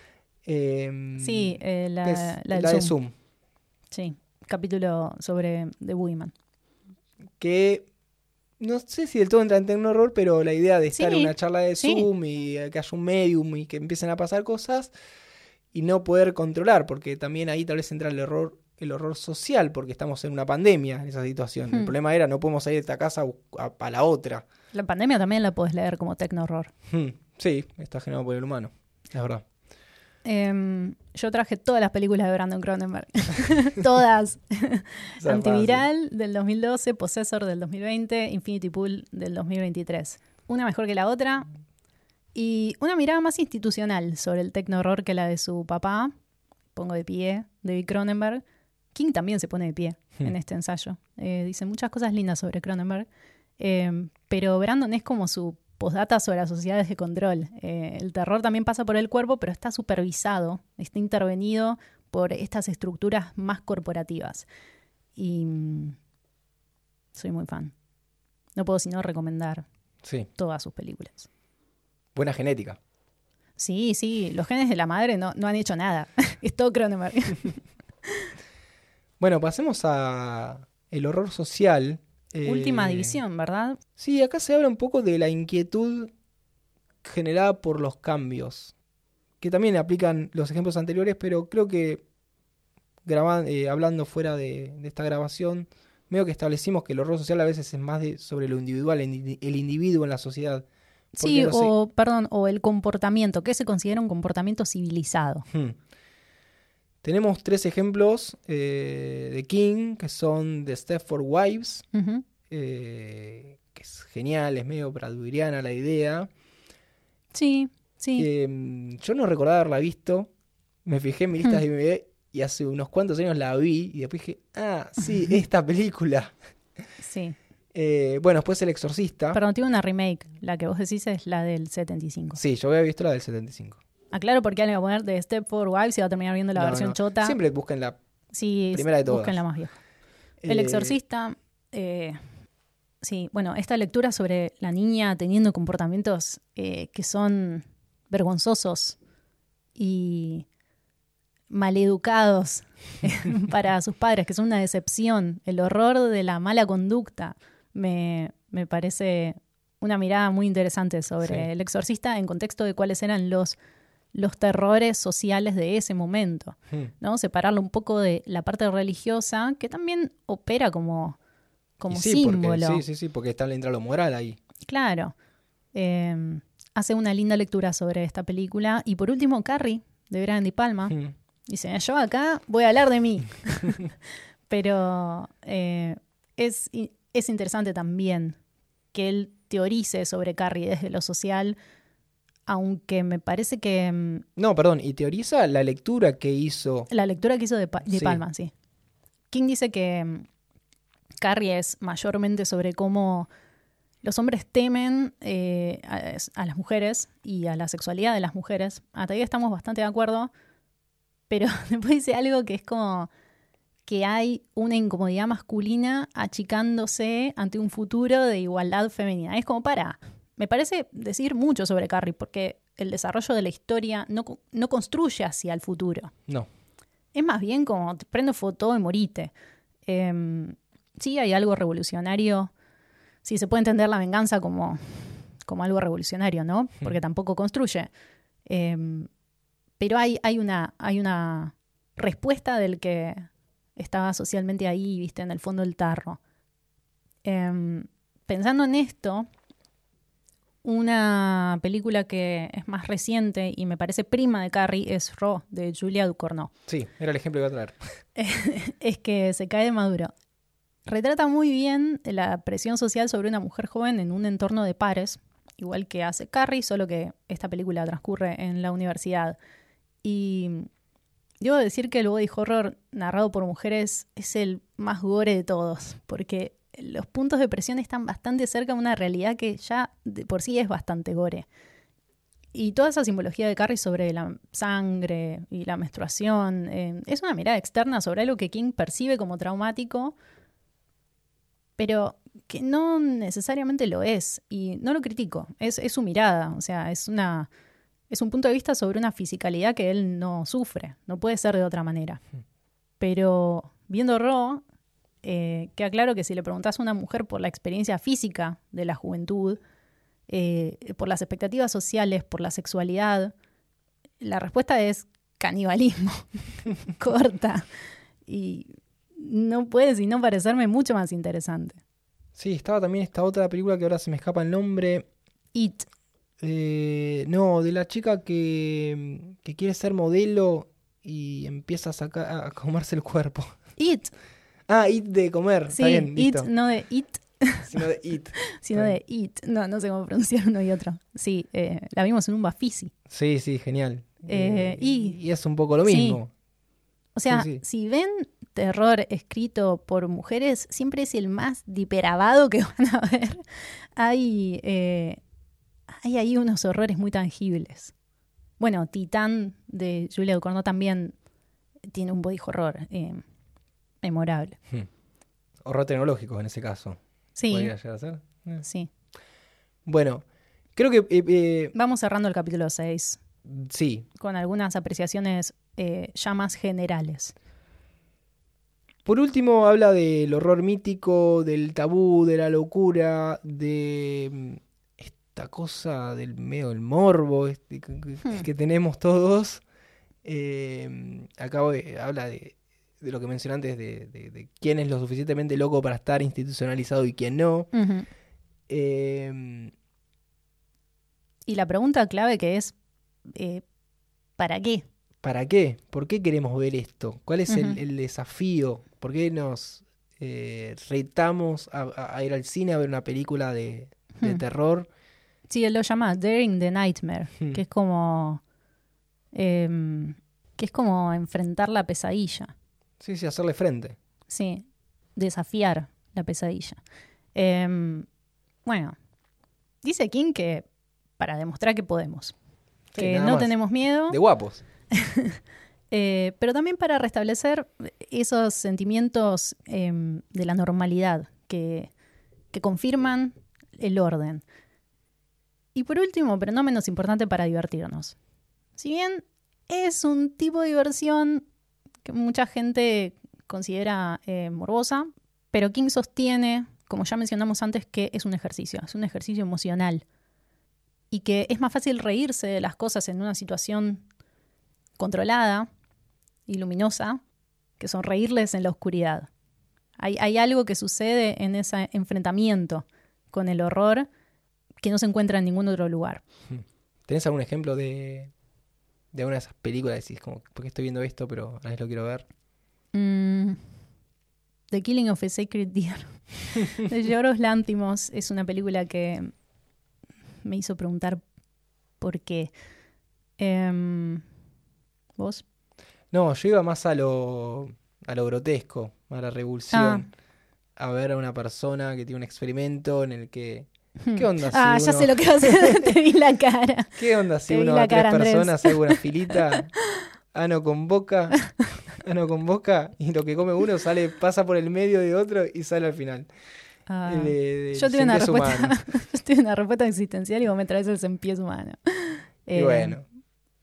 Em, Sí, eh, la, es la del la de Zoom. Zoom. Sí, capítulo sobre The Women. Que no sé si del todo entra en tecno-horror, pero la idea de estar en una charla de sí. Zoom y que haya un medium y que empiecen a pasar cosas y no poder controlar, porque también ahí tal vez entra el error el horror social, porque estamos en una pandemia en esa situación. El Hmm. problema era no podemos salir de esta casa a, a- la otra. La pandemia también la puedes leer como tecno horror. Hmm, Sí, está generado por el humano, es verdad. Em, yo traje todas las películas de Brandon Cronenberg. [laughs] todas. [laughs] Antiviral del 2012, Possessor del 2020, Infinity Pool del 2023. Una mejor que la otra. Y una mirada más institucional sobre el tecno horror que la de su papá. Pongo de pie, David Cronenberg. King también se pone de pie Hmm. en este ensayo. Eh, dice muchas cosas lindas sobre Cronenberg. Eh, pero Brandon es como su postdata sobre las sociedades de control. Eh, el terror también pasa por el cuerpo, pero está supervisado, está intervenido por estas estructuras más corporativas. Y mm, soy muy fan. No puedo sino recomendar Sí, todas sus películas. buena genética. Sí, sí, los genes de la madre no, no han hecho nada. [laughs] es todo Cronenberg. [laughs] Bueno, pasemos a el horror social. Eh, Última división, ¿verdad? Sí, acá se habla un poco de la inquietud generada por los cambios, que también aplican los ejemplos anteriores, pero creo que graban- eh, hablando fuera de, de esta grabación, veo que establecimos que el horror social a veces es más de, sobre lo individual, el, indi- el individuo en la sociedad. Sí, o, perdón, o el comportamiento, que se considera un comportamiento civilizado. Hmm. Tenemos tres ejemplos eh, de King, que son The Stepford Wives, eh, que es genial, es medio bradburyana la idea. Sí, sí. Eh, yo no recordaba haberla visto. Me fijé en mi lista de DVD y hace unos cuantos años la vi y después dije, ah, sí, esta película. sí. [laughs] Eh, bueno, después El Exorcista. Perdón, tiene una remake. La que vos decís es la del 75. Sí, yo había visto la del 75. Aclaro porque alguien va a poner de Step for Wives y va a terminar viendo la No, versión no. chota. Siempre busquen la sí, primera de todas. busquen la más vieja. El eh, exorcista, eh, sí, bueno, esta lectura sobre la niña teniendo comportamientos eh, que son vergonzosos y maleducados [laughs] para sus padres, que son una decepción, el horror de la mala conducta, me, me parece una mirada muy interesante sobre Sí. el exorcista en contexto de cuáles eran los, los terrores sociales de ese momento. hmm, ¿no? Separarlo un poco de la parte religiosa, que también opera como, como sí, porque- símbolo. sí, sí, sí, porque está entra lo moral ahí. Claro. Eh, hace una linda lectura sobre esta película. Y por último, Carrie, de Brian Di Palma. Hmm. Dice, yo acá voy a hablar de mí. [laughs] Pero eh, es, es interesante también que él teorice sobre Carrie desde lo social, aunque me parece que mm, No, perdón, y teoriza la lectura que hizo. La lectura que hizo de, Pa- de Sí. Palma, sí. King dice que mm, Carrie es mayormente sobre cómo los hombres temen eh, a, a las mujeres y a la sexualidad de las mujeres. Hasta ahí estamos bastante de acuerdo, pero [laughs] después dice algo que es como que hay una incomodidad masculina achicándose ante un futuro de igualdad femenina. Es como para, me parece decir mucho sobre Carrie, porque el desarrollo de la historia no, no construye hacia el futuro. No. Es más bien como te prendo foto y morite. Em, sí hay algo revolucionario. Sí, se puede entender la venganza como, como algo revolucionario, ¿no? Porque tampoco construye. Em, pero hay, hay, una, hay una respuesta del que estaba socialmente ahí, viste, en el fondo del tarro. Em, pensando en esto, una película que es más reciente y me parece prima de Carrie es Raw, de Julia Ducournau. Sí, era el ejemplo que iba a traer. [laughs] es que se cae de maduro. Retrata muy bien la presión social sobre una mujer joven en un entorno de pares, igual que hace Carrie, solo que esta película transcurre en la universidad. Y debo decir que el body horror narrado por mujeres es el más gore de todos, porque los puntos de presión están bastante cerca de una realidad que ya de por sí es bastante gore. Y toda esa simbología de Carrie sobre la sangre y la menstruación eh, es una mirada externa sobre algo que King percibe como traumático, pero que no necesariamente lo es. Y no lo critico, es, es su mirada, o sea, es una... Es un punto de vista sobre una fisicalidad que él no sufre, no puede ser de otra manera. Pero viendo Ro, eh, queda claro que si le preguntas a una mujer por la experiencia física de la juventud, eh, por las expectativas sociales, por la sexualidad, la respuesta es canibalismo, [laughs] corta. Y no puede sino parecerme mucho más interesante. Sí, estaba también esta otra película que ahora se me escapa el nombre. It. Eh, no, de la chica que, que quiere ser modelo y empieza a, sacar, a comerse el cuerpo. It. Ah, It de comer. Sí, Está bien, It, listo. no de It, [laughs] Sino de It. [laughs] sino de It. No, no sé cómo pronunciar uno y otro. Sí, eh, la vimos en un Bafisi. Sí, sí, genial. Eh, y- y es un poco lo sí. mismo. O sea, Sí, sí. si ven terror escrito por mujeres, siempre es el más diperabado que [laughs] van a ver. Hay, eh, hay ahí unos horrores muy tangibles. Bueno, Titán de Julia Ducournau también tiene un body horror eh, memorable. Horror tecnológico en ese caso. Sí, Podría llegar a ser. Eh. sí. Bueno, creo que eh, eh, Vamos cerrando el capítulo 6 sí. con algunas apreciaciones ya más generales. Por último, habla del horror mítico, del tabú, de la locura, de mm, esta cosa del medio del morbo este, que, Hmm. que tenemos todos. Eh, acá eh, habla de, de lo que mencioné antes, de, de- de quién es lo suficientemente loco para estar institucionalizado y quién no. Eh, Y la pregunta clave que es, eh, ¿para qué? ¿Para qué? ¿Por qué queremos ver esto? ¿Cuál es el, desafío? ¿Por qué nos eh, retamos a, ir al cine a ver una película de, de terror? Sí, él lo llama Daring the Nightmare, que es como. em, que es como enfrentar la pesadilla. Sí, sí, hacerle frente. Sí, desafiar la pesadilla. Em, bueno, dice King que para demostrar que podemos, Sí, que no más. tenemos miedo, De guapos. [laughs] eh, pero también para restablecer esos sentimientos em, de la normalidad que, que confirman el orden. Y por último, pero no menos importante, para divertirnos. Si bien es un tipo de diversión que mucha gente considera eh, morbosa, pero King sostiene, como ya mencionamos antes, que es un ejercicio, es un ejercicio emocional. Y que es más fácil reírse de las cosas en una situación controlada y luminosa que sonreírles en la oscuridad. Hay, hay algo que sucede en ese enfrentamiento con el horror que no se encuentra en ningún otro lugar. ¿Tenés algún ejemplo de, de alguna de esas películas? Decís, como, ¿por qué estoy viendo esto, pero a la vez lo quiero ver? Mm, The Killing of a Sacred Deer [laughs] de Yorgos Lantimos es una película que me hizo preguntar por qué. Em, ¿Vos? No, yo iba más a lo, a lo grotesco, a la revulsión. A ver a una persona que tiene un experimento en el que... ¿Qué onda si Ah, ya uno- sé lo que vas a hacer, [laughs] te vi la cara. ¿Qué onda si uno a tres cara, personas hace una filita? [laughs] Ano con boca, ano con boca, y lo que come uno sale, pasa por el medio de otro y sale al final. Ah, El del yo tuve una respuesta, humano. [laughs] yo tuve una respuesta existencial y vos me traes el cien pies humano. Y Eh, bueno.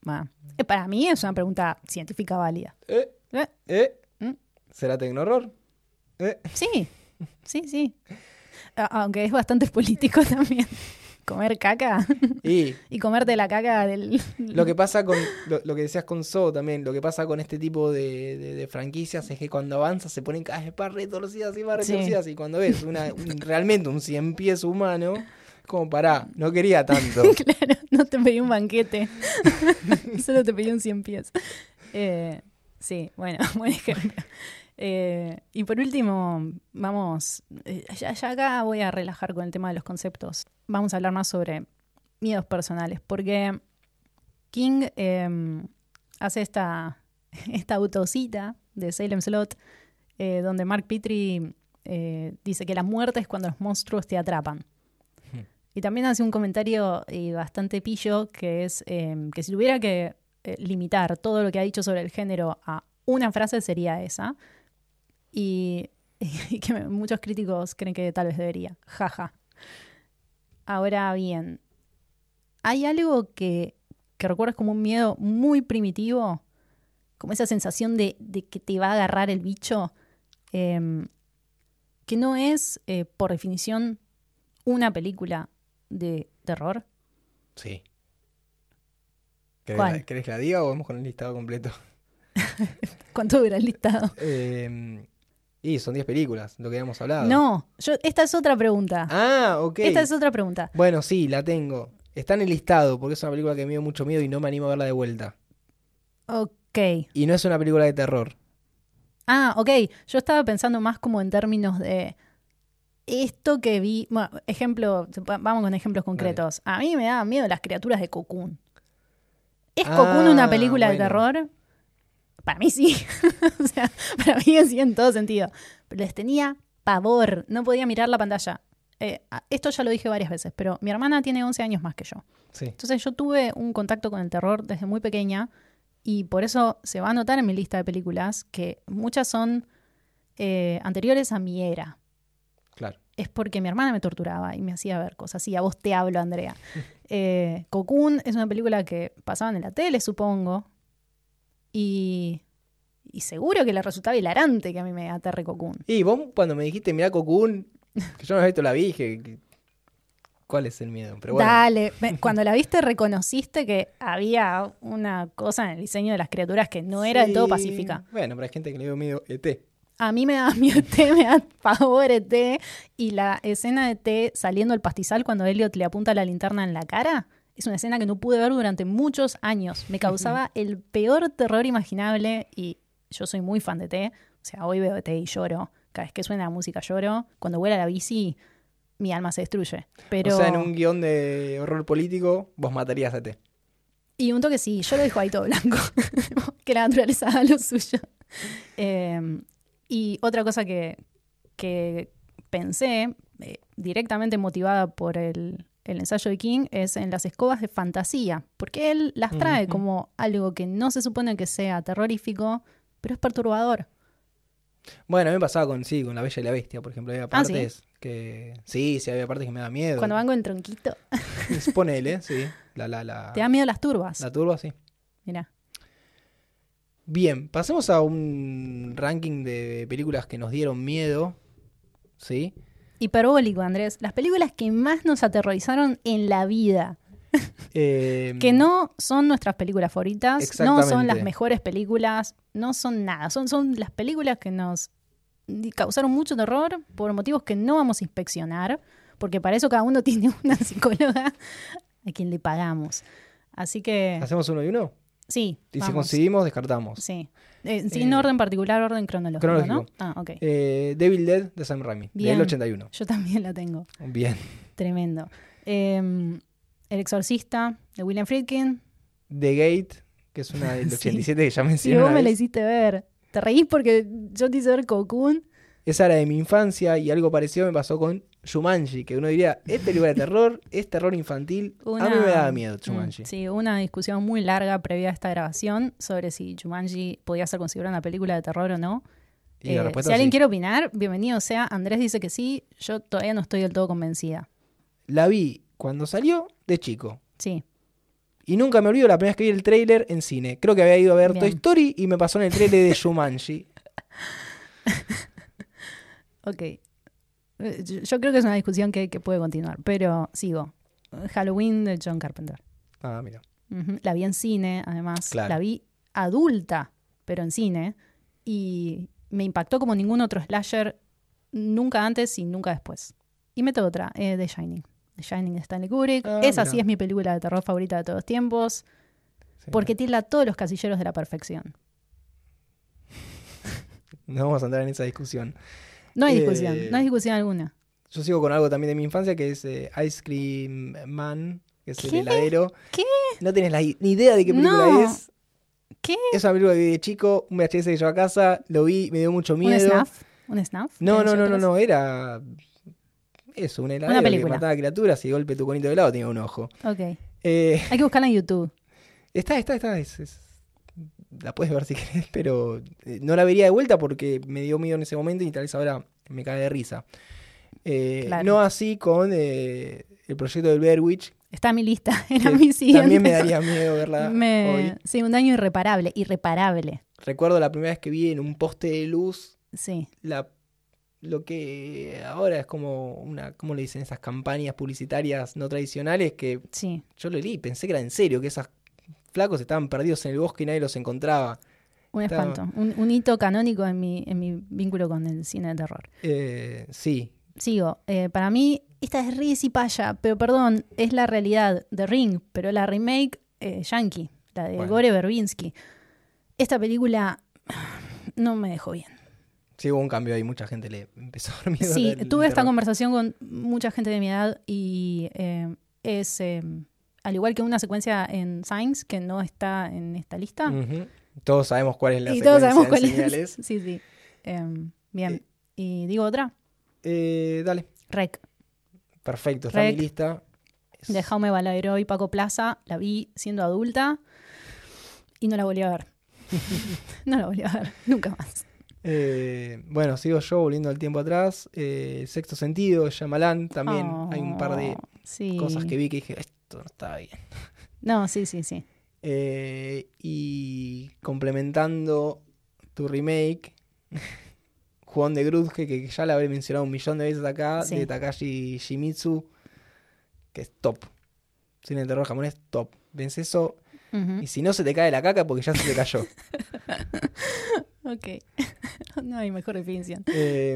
va. Eh, Para mí es una pregunta científica válida. ¿Eh? Eh, ¿Eh? ¿Mm? ¿Será tecno-horror? ¿Eh? Sí, sí, sí. Aunque es bastante [laughs] político también. Comer caca Y [laughs] y comerte la caca del... lo que pasa con lo, lo que decías con So también, lo que pasa con este tipo de, de- de franquicias es que cuando avanza se ponen cada vez más retorcidas y más Sí. retorcidas. Y cuando ves una, [laughs] un- realmente un cien pies humano, como pará, no quería tanto. Claro, no te pedí un banquete. Solo te pedí un cien pies. Eh, sí, bueno, buen ejemplo. Eh, y por último, vamos, eh, ya, ya acá voy a relajar con el tema de los conceptos. Vamos a hablar más sobre miedos personales, porque King eh, hace esta, [laughs] esta autocita de Salem Slot, eh, donde Mark Petrie dice que la muerte es cuando los monstruos te atrapan. Y también hace un comentario bastante pillo que es eh, que si tuviera que limitar todo lo que ha dicho sobre el género a una frase sería esa. Y [laughs] y que muchos críticos creen que tal vez debería. Jaja. Ahora bien, hay algo que, que recuerdas como un miedo muy primitivo, como esa sensación de, de que te va a agarrar el bicho, em, que no es, eh, por definición, una película de terror. Sí. ¿Querés, ¿Cuál? La, querés que la diga o vamos con el listado completo? [laughs] ¿Cuánto dura el listado? Eh, y son 10 películas, lo que habíamos hablado. No, yo, esta es otra pregunta. Ah, ok. Esta es otra pregunta. Bueno, sí, la tengo. Está en el listado porque es una película que me dio mucho miedo y no me animo a verla de vuelta. Ok. Y no es una película de terror. Ah, ok. Yo estaba pensando más como en términos de esto que vi. Bueno, ejemplo, va- vamos con ejemplos concretos. A mí me daban miedo las criaturas de Cocoon. ¿Es Ah, Cocoon una película de terror? Para mí sí. [laughs] o sea, para mí sí en todo sentido. Pero les tenía pavor. No podía mirar la pantalla. Eh, esto ya lo dije varias veces, pero mi hermana tiene 11 años más que yo. Sí. Entonces yo tuve un contacto con el terror desde muy pequeña y por eso se va a notar en mi lista de películas que muchas son eh, anteriores a mi era. Claro. Es porque mi hermana me torturaba y me hacía ver cosas. Y a vos te hablo, Andrea. [laughs] Eh, Cocoon es una película que pasaban en la tele, supongo. Y, y seguro que le resultaba hilarante que a mí me aterre Cocoon. Y vos cuando me dijiste, mirá Cocoon, que yo no había visto la vi, dije, ¿cuál es el miedo? Pero bueno, Dale, cuando la viste reconociste que había una cosa en el diseño de las criaturas que no era del todo pacífica. Bueno, pero hay gente que le dio miedo E ET. A mí me da [laughs] miedo ET, me da pavor ET. Y la escena de ET saliendo del pastizal cuando Elliot le apunta la linterna en la cara es una escena que no pude ver durante muchos años. Me causaba el peor terror imaginable y yo soy muy fan de ET. O sea, hoy veo ET y lloro. Cada vez que suena la música lloro. Cuando vuela la bici, mi alma se destruye. Pero... O sea, en un guion de horror político, vos matarías a ET. Y un toque sí, yo lo dejo ahí todo blanco. [laughs] que la naturaleza haga lo suyo. Eh, y otra cosa que, que pensé, eh, directamente motivada por el, el ensayo de King, es en las escobas de fantasía. Porque él las trae como algo que no se supone que sea terrorífico, pero es perturbador. Bueno, a mí me pasaba con, sí, con La Bella y la Bestia, por ejemplo. Había Ah, ¿sí? partes que... Sí, sí, había partes que me da miedo. Cuando van con el tronquito, Ponele, sí. La, la, la, te da miedo las turbas. la turba, sí. Mirá. Bien, pasemos a un ranking de películas que nos dieron miedo. ¿Sí? Hiperbólico, Andrés. Las películas que más nos aterrorizaron en la vida. Eh, Que no son nuestras películas favoritas, no son las mejores películas, no son nada. Son, son las películas que nos causaron mucho terror por motivos que no vamos a inspeccionar, porque para eso cada uno [laughs] tiene una psicóloga a quien le pagamos. Así que, ¿Hacemos uno y uno? sí. Y si coincidimos, descartamos. Sí. Eh, sin Eh, orden particular, orden cronológico, cronológico. ¿no? Ah, ok. Eh, Devil Dead de Sam Raimi, Bien. del 81. Yo también la tengo. Bien. Tremendo. Eh, El Exorcista de William Friedkin. The Gate, que es una del [laughs] Sí. 87 que ya Sí, mencioné. vos una me la hiciste ver. Te reís porque yo te hice ver Cocoon. Esa era de mi infancia y algo parecido me pasó con Jumanji, que uno diría, ¿es película de terror? ¿Es terror infantil? A mí me daba miedo Jumanji. Mm, sí, una discusión muy larga previa a esta grabación sobre si Jumanji podía ser considerada una película de terror o no. Y Eh, si alguien sí. quiere opinar, bienvenido sea. Andrés dice que sí, yo todavía no estoy del todo convencida. La vi cuando salió de chico. Sí, Y nunca me olvido la primera vez que vi el tráiler en cine. Creo que había ido a ver Bien. Toy Story y me pasó en el tráiler de Jumanji. [laughs] ok. Eh, Yo, creo que es una discusión que, que puede continuar, pero sigo. Halloween de John Carpenter. Ah, mira. La vi en cine, además. Claro. La vi adulta, pero en cine. Y me impactó como ningún otro slasher, nunca antes y nunca después. Y meto otra, eh, The Shining. The Shining de Stanley Kubrick. Ah, Esa mira. sí es mi película de terror favorita de todos los tiempos, Sí. porque tilda todos los casilleros de la perfección. [laughs] No vamos a entrar en esa discusión. No hay Eh, discusión, no hay discusión alguna. Yo sigo con algo también de mi infancia que es eh, Ice Cream Man, que es ¿Qué? el heladero. ¿Qué? No tenés la ni idea de qué película No. es. ¿Qué? Es una película que vi de chico, un VHS que llevo a casa, lo vi, me dio mucho ¿Un miedo. snuff? ¿Un snuff? No, ¿De no, no, no, no, era eso, un heladero que película. mataba criaturas y de golpe tu conito de helado tenía un ojo. Ok. Eh, Hay que buscarla en YouTube. [laughs] está, está, está, es- es- la puedes ver si [laughs] querés, pero eh, no la vería de vuelta porque me dio miedo en ese momento y tal vez ahora me cae de risa. Eh, Claro. No así con eh, el proyecto del Blair Witch, Está en mi lista, [laughs] era mi siguiente. también me daría miedo verla [laughs] Me- hoy. Sí, un daño irreparable, irreparable. Recuerdo la primera vez que vi en un poste de luz Sí, la, lo que ahora es como una, ¿cómo le dicen? Esas campañas publicitarias no tradicionales que sí. yo lo leí pensé que era en serio, que esos flacos estaban perdidos en el bosque y nadie los encontraba. Un Estaba- espanto. Un, un hito canónico en mi, en mi vínculo con el cine de terror. Eh, sí, Sigo. eh, para mí, esta es Riz y Paya, pero perdón, es la realidad de Ring, pero la remake eh, yankee, la de Bueno. Gore Verbinski. Esta película [sighs] no me dejó bien. sí hubo un cambio ahí, mucha gente le empezó a dar miedo. Sí, tuve esta terror. conversación con mucha gente de mi edad y eh, es, eh, al igual que una secuencia en Signs, que no está en esta lista. Todos sabemos cuál es la y todos secuencia sabemos cuál señales. es. [laughs] Sí, sí. Em, bien. Eh. y digo otra, Eh, dale, Rec, perfecto, está en mi lista. Es- de Jaume y Paco Plaza. La vi siendo adulta y no la volví a ver. [laughs] [laughs] no la volví a ver, nunca más. Eh, bueno, sigo yo volviendo al tiempo atrás. Eh, Sexto sentido, Shyamalan, también hay un par de Oh, sí. cosas que vi que dije, esto no está bien. No, sí, sí, sí. Eh, y complementando tu remake, Juan de Grudge, que ya la habré mencionado un millón de veces acá, Sí. de Takashi Shimizu, que es top. Cine de terror japonés, top. Ves eso, y si no se te cae la caca, porque ya se te cayó. [laughs] Ok. [laughs] no hay mejor definición. Eh,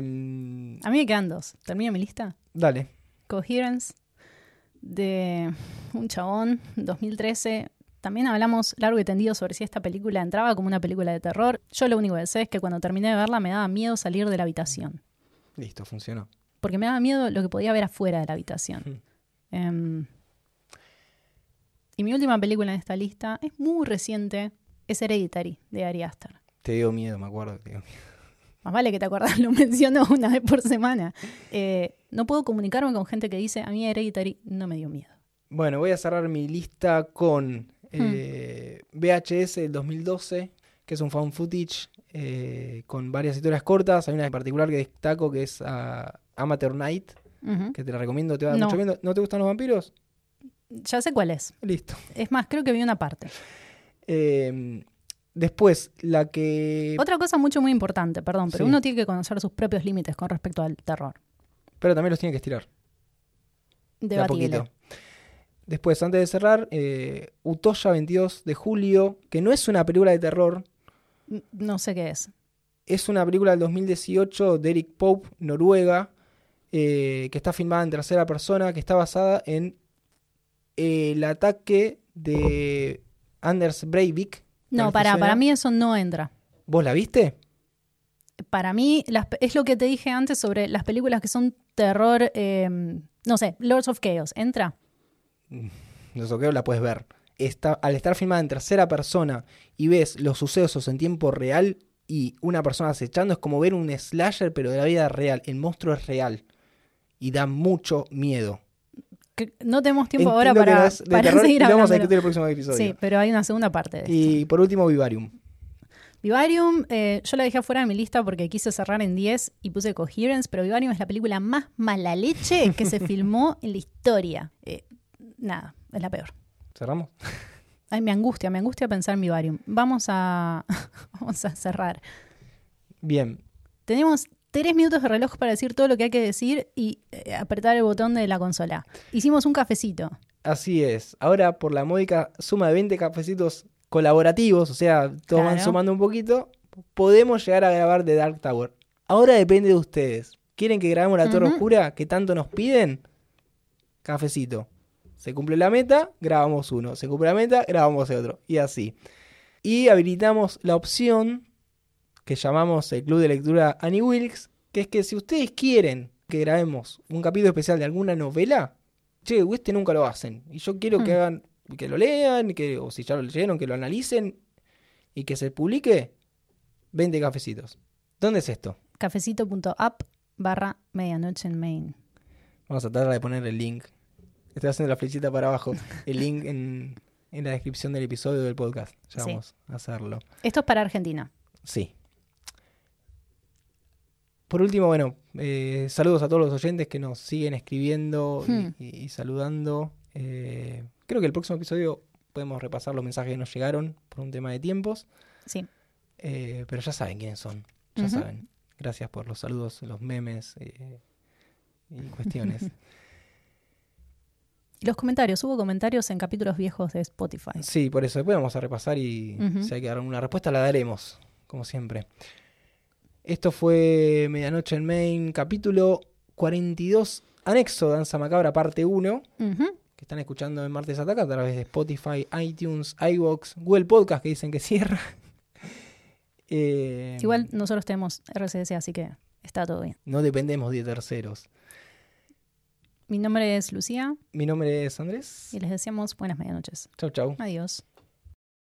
A mí me quedan dos. Termino mi lista. dale. Coherence, de un chabón, 2013. También hablamos largo y tendido sobre si esta película entraba como una película de terror. Yo lo único que sé es que cuando terminé de verla me daba miedo salir de la habitación. Listo, funcionó. Porque me daba miedo lo que podía ver afuera de la habitación. Ujú. Em, y mi última película en esta lista es muy reciente. Es Hereditary, de Ari Aster. Te dio miedo, me acuerdo. que te dio miedo. Más vale que te acuerdas, [laughs] lo menciono una vez por semana. Eh, no puedo comunicarme con gente que dice, a mí Hereditary no me dio miedo. Bueno, voy a cerrar mi lista con eh, VHS del 2012, que es un found footage eh, con varias historias cortas. Hay una en particular que destaco que es ah, Amateur Night, que te la recomiendo, te va No. mucho miedo. ¿No te gustan los vampiros? Ya sé cuál es. Listo. Es más, creo que vi una parte. Eh, después, la que... Otra cosa mucho muy importante, perdón, pero Sí. uno tiene que conocer sus propios límites con respecto al terror. Pero también los tiene que estirar. de Debatible. poquito. Después, antes de cerrar, eh, Utoya 22 de julio, que no es una película de terror, No sé qué es. Es una película del 2018 de Eric Pope, Noruega, eh, que está filmada en tercera persona, que está basada en eh, el ataque de Anders Breivik. No, ¿Tal para, para mí eso no entra. ¿Vos la viste? Para mí las es lo que te dije antes sobre las películas que son terror, eh, no sé, Lords of Chaos. ¿Entra? No sé qué la puedes ver. Está, al estar filmada en tercera persona y ves los sucesos en tiempo real y una persona acechando, es como ver un slasher, pero de la vida real. El monstruo es real. Y da mucho miedo. No tenemos tiempo ahora Entiendo para, de para terror seguir lo vamos a hablando. discutir el próximo episodio. Sí, pero hay una segunda parte de esto. Y por último, Vivarium. Vivarium, eh, yo la dejé afuera de mi lista porque quise cerrar en 10 y puse Coherence, pero Vivarium es la película más mala leche que se [laughs] filmó en la historia. Eh, nada, es la peor. ¿Cerramos? Ay, me angustia, me angustia pensar en Vivarium. Vamos a, [laughs] vamos a cerrar. Bien. Tenemos tres minutos de reloj para decir todo lo que hay que decir y eh, apretar el botón de la consola. Hicimos un cafecito. Así es. Ahora, por la módica suma de 20 cafecitos colaborativos, o sea, todos van sumando un poquito, podemos llegar a grabar The Dark Tower. Ahora depende de ustedes. ¿Quieren que grabemos la Torre. Oscura que tanto nos piden? Cafecito. Se cumple la meta, grabamos uno. Se cumple la meta, grabamos el otro. Y así. Y habilitamos la opción que llamamos el Club de Lectura Annie Wilkes, que es que si ustedes quieren que grabemos un capítulo especial de alguna novela, che, este nunca lo hacen. Y yo quiero que Hmm. hagan, que lo lean, que, o si ya lo leyeron, que lo analicen y que se publique 20 cafecitos. ¿Dónde es esto? Cafecito.app barra medianoche en Main. Vamos a tratar de poner el link. Estoy haciendo la flechita para abajo. El link en, en la descripción del episodio del podcast. Ya Sí. vamos a hacerlo. Esto es para Argentina. Sí. Por último, bueno, eh, saludos a todos los oyentes que nos siguen escribiendo y- Hmm. y, y saludando. Eh, creo que el próximo episodio podemos repasar los mensajes que nos llegaron por un tema de tiempos. Sí. Eh, pero ya saben quiénes son, ya saben. Gracias por los saludos, los memes eh, y cuestiones. Y [laughs] los comentarios, hubo comentarios en capítulos viejos de Spotify. sí, por eso después vamos a repasar y si hay que dar una respuesta la daremos, como siempre. Esto fue Medianoche en Main, capítulo 42, anexo Danza Macabra, parte 1. Ujú. que están escuchando en Martes Ataca a través de Spotify, iTunes, iVoox, Google Podcast que dicen que cierra. [laughs] Eh, Igual nosotros tenemos RCS, así que está todo bien. No dependemos de terceros. Mi nombre es Lucía Mi nombre es Andrés. y les deseamos buenas medianoches. Chau, chau. Adiós.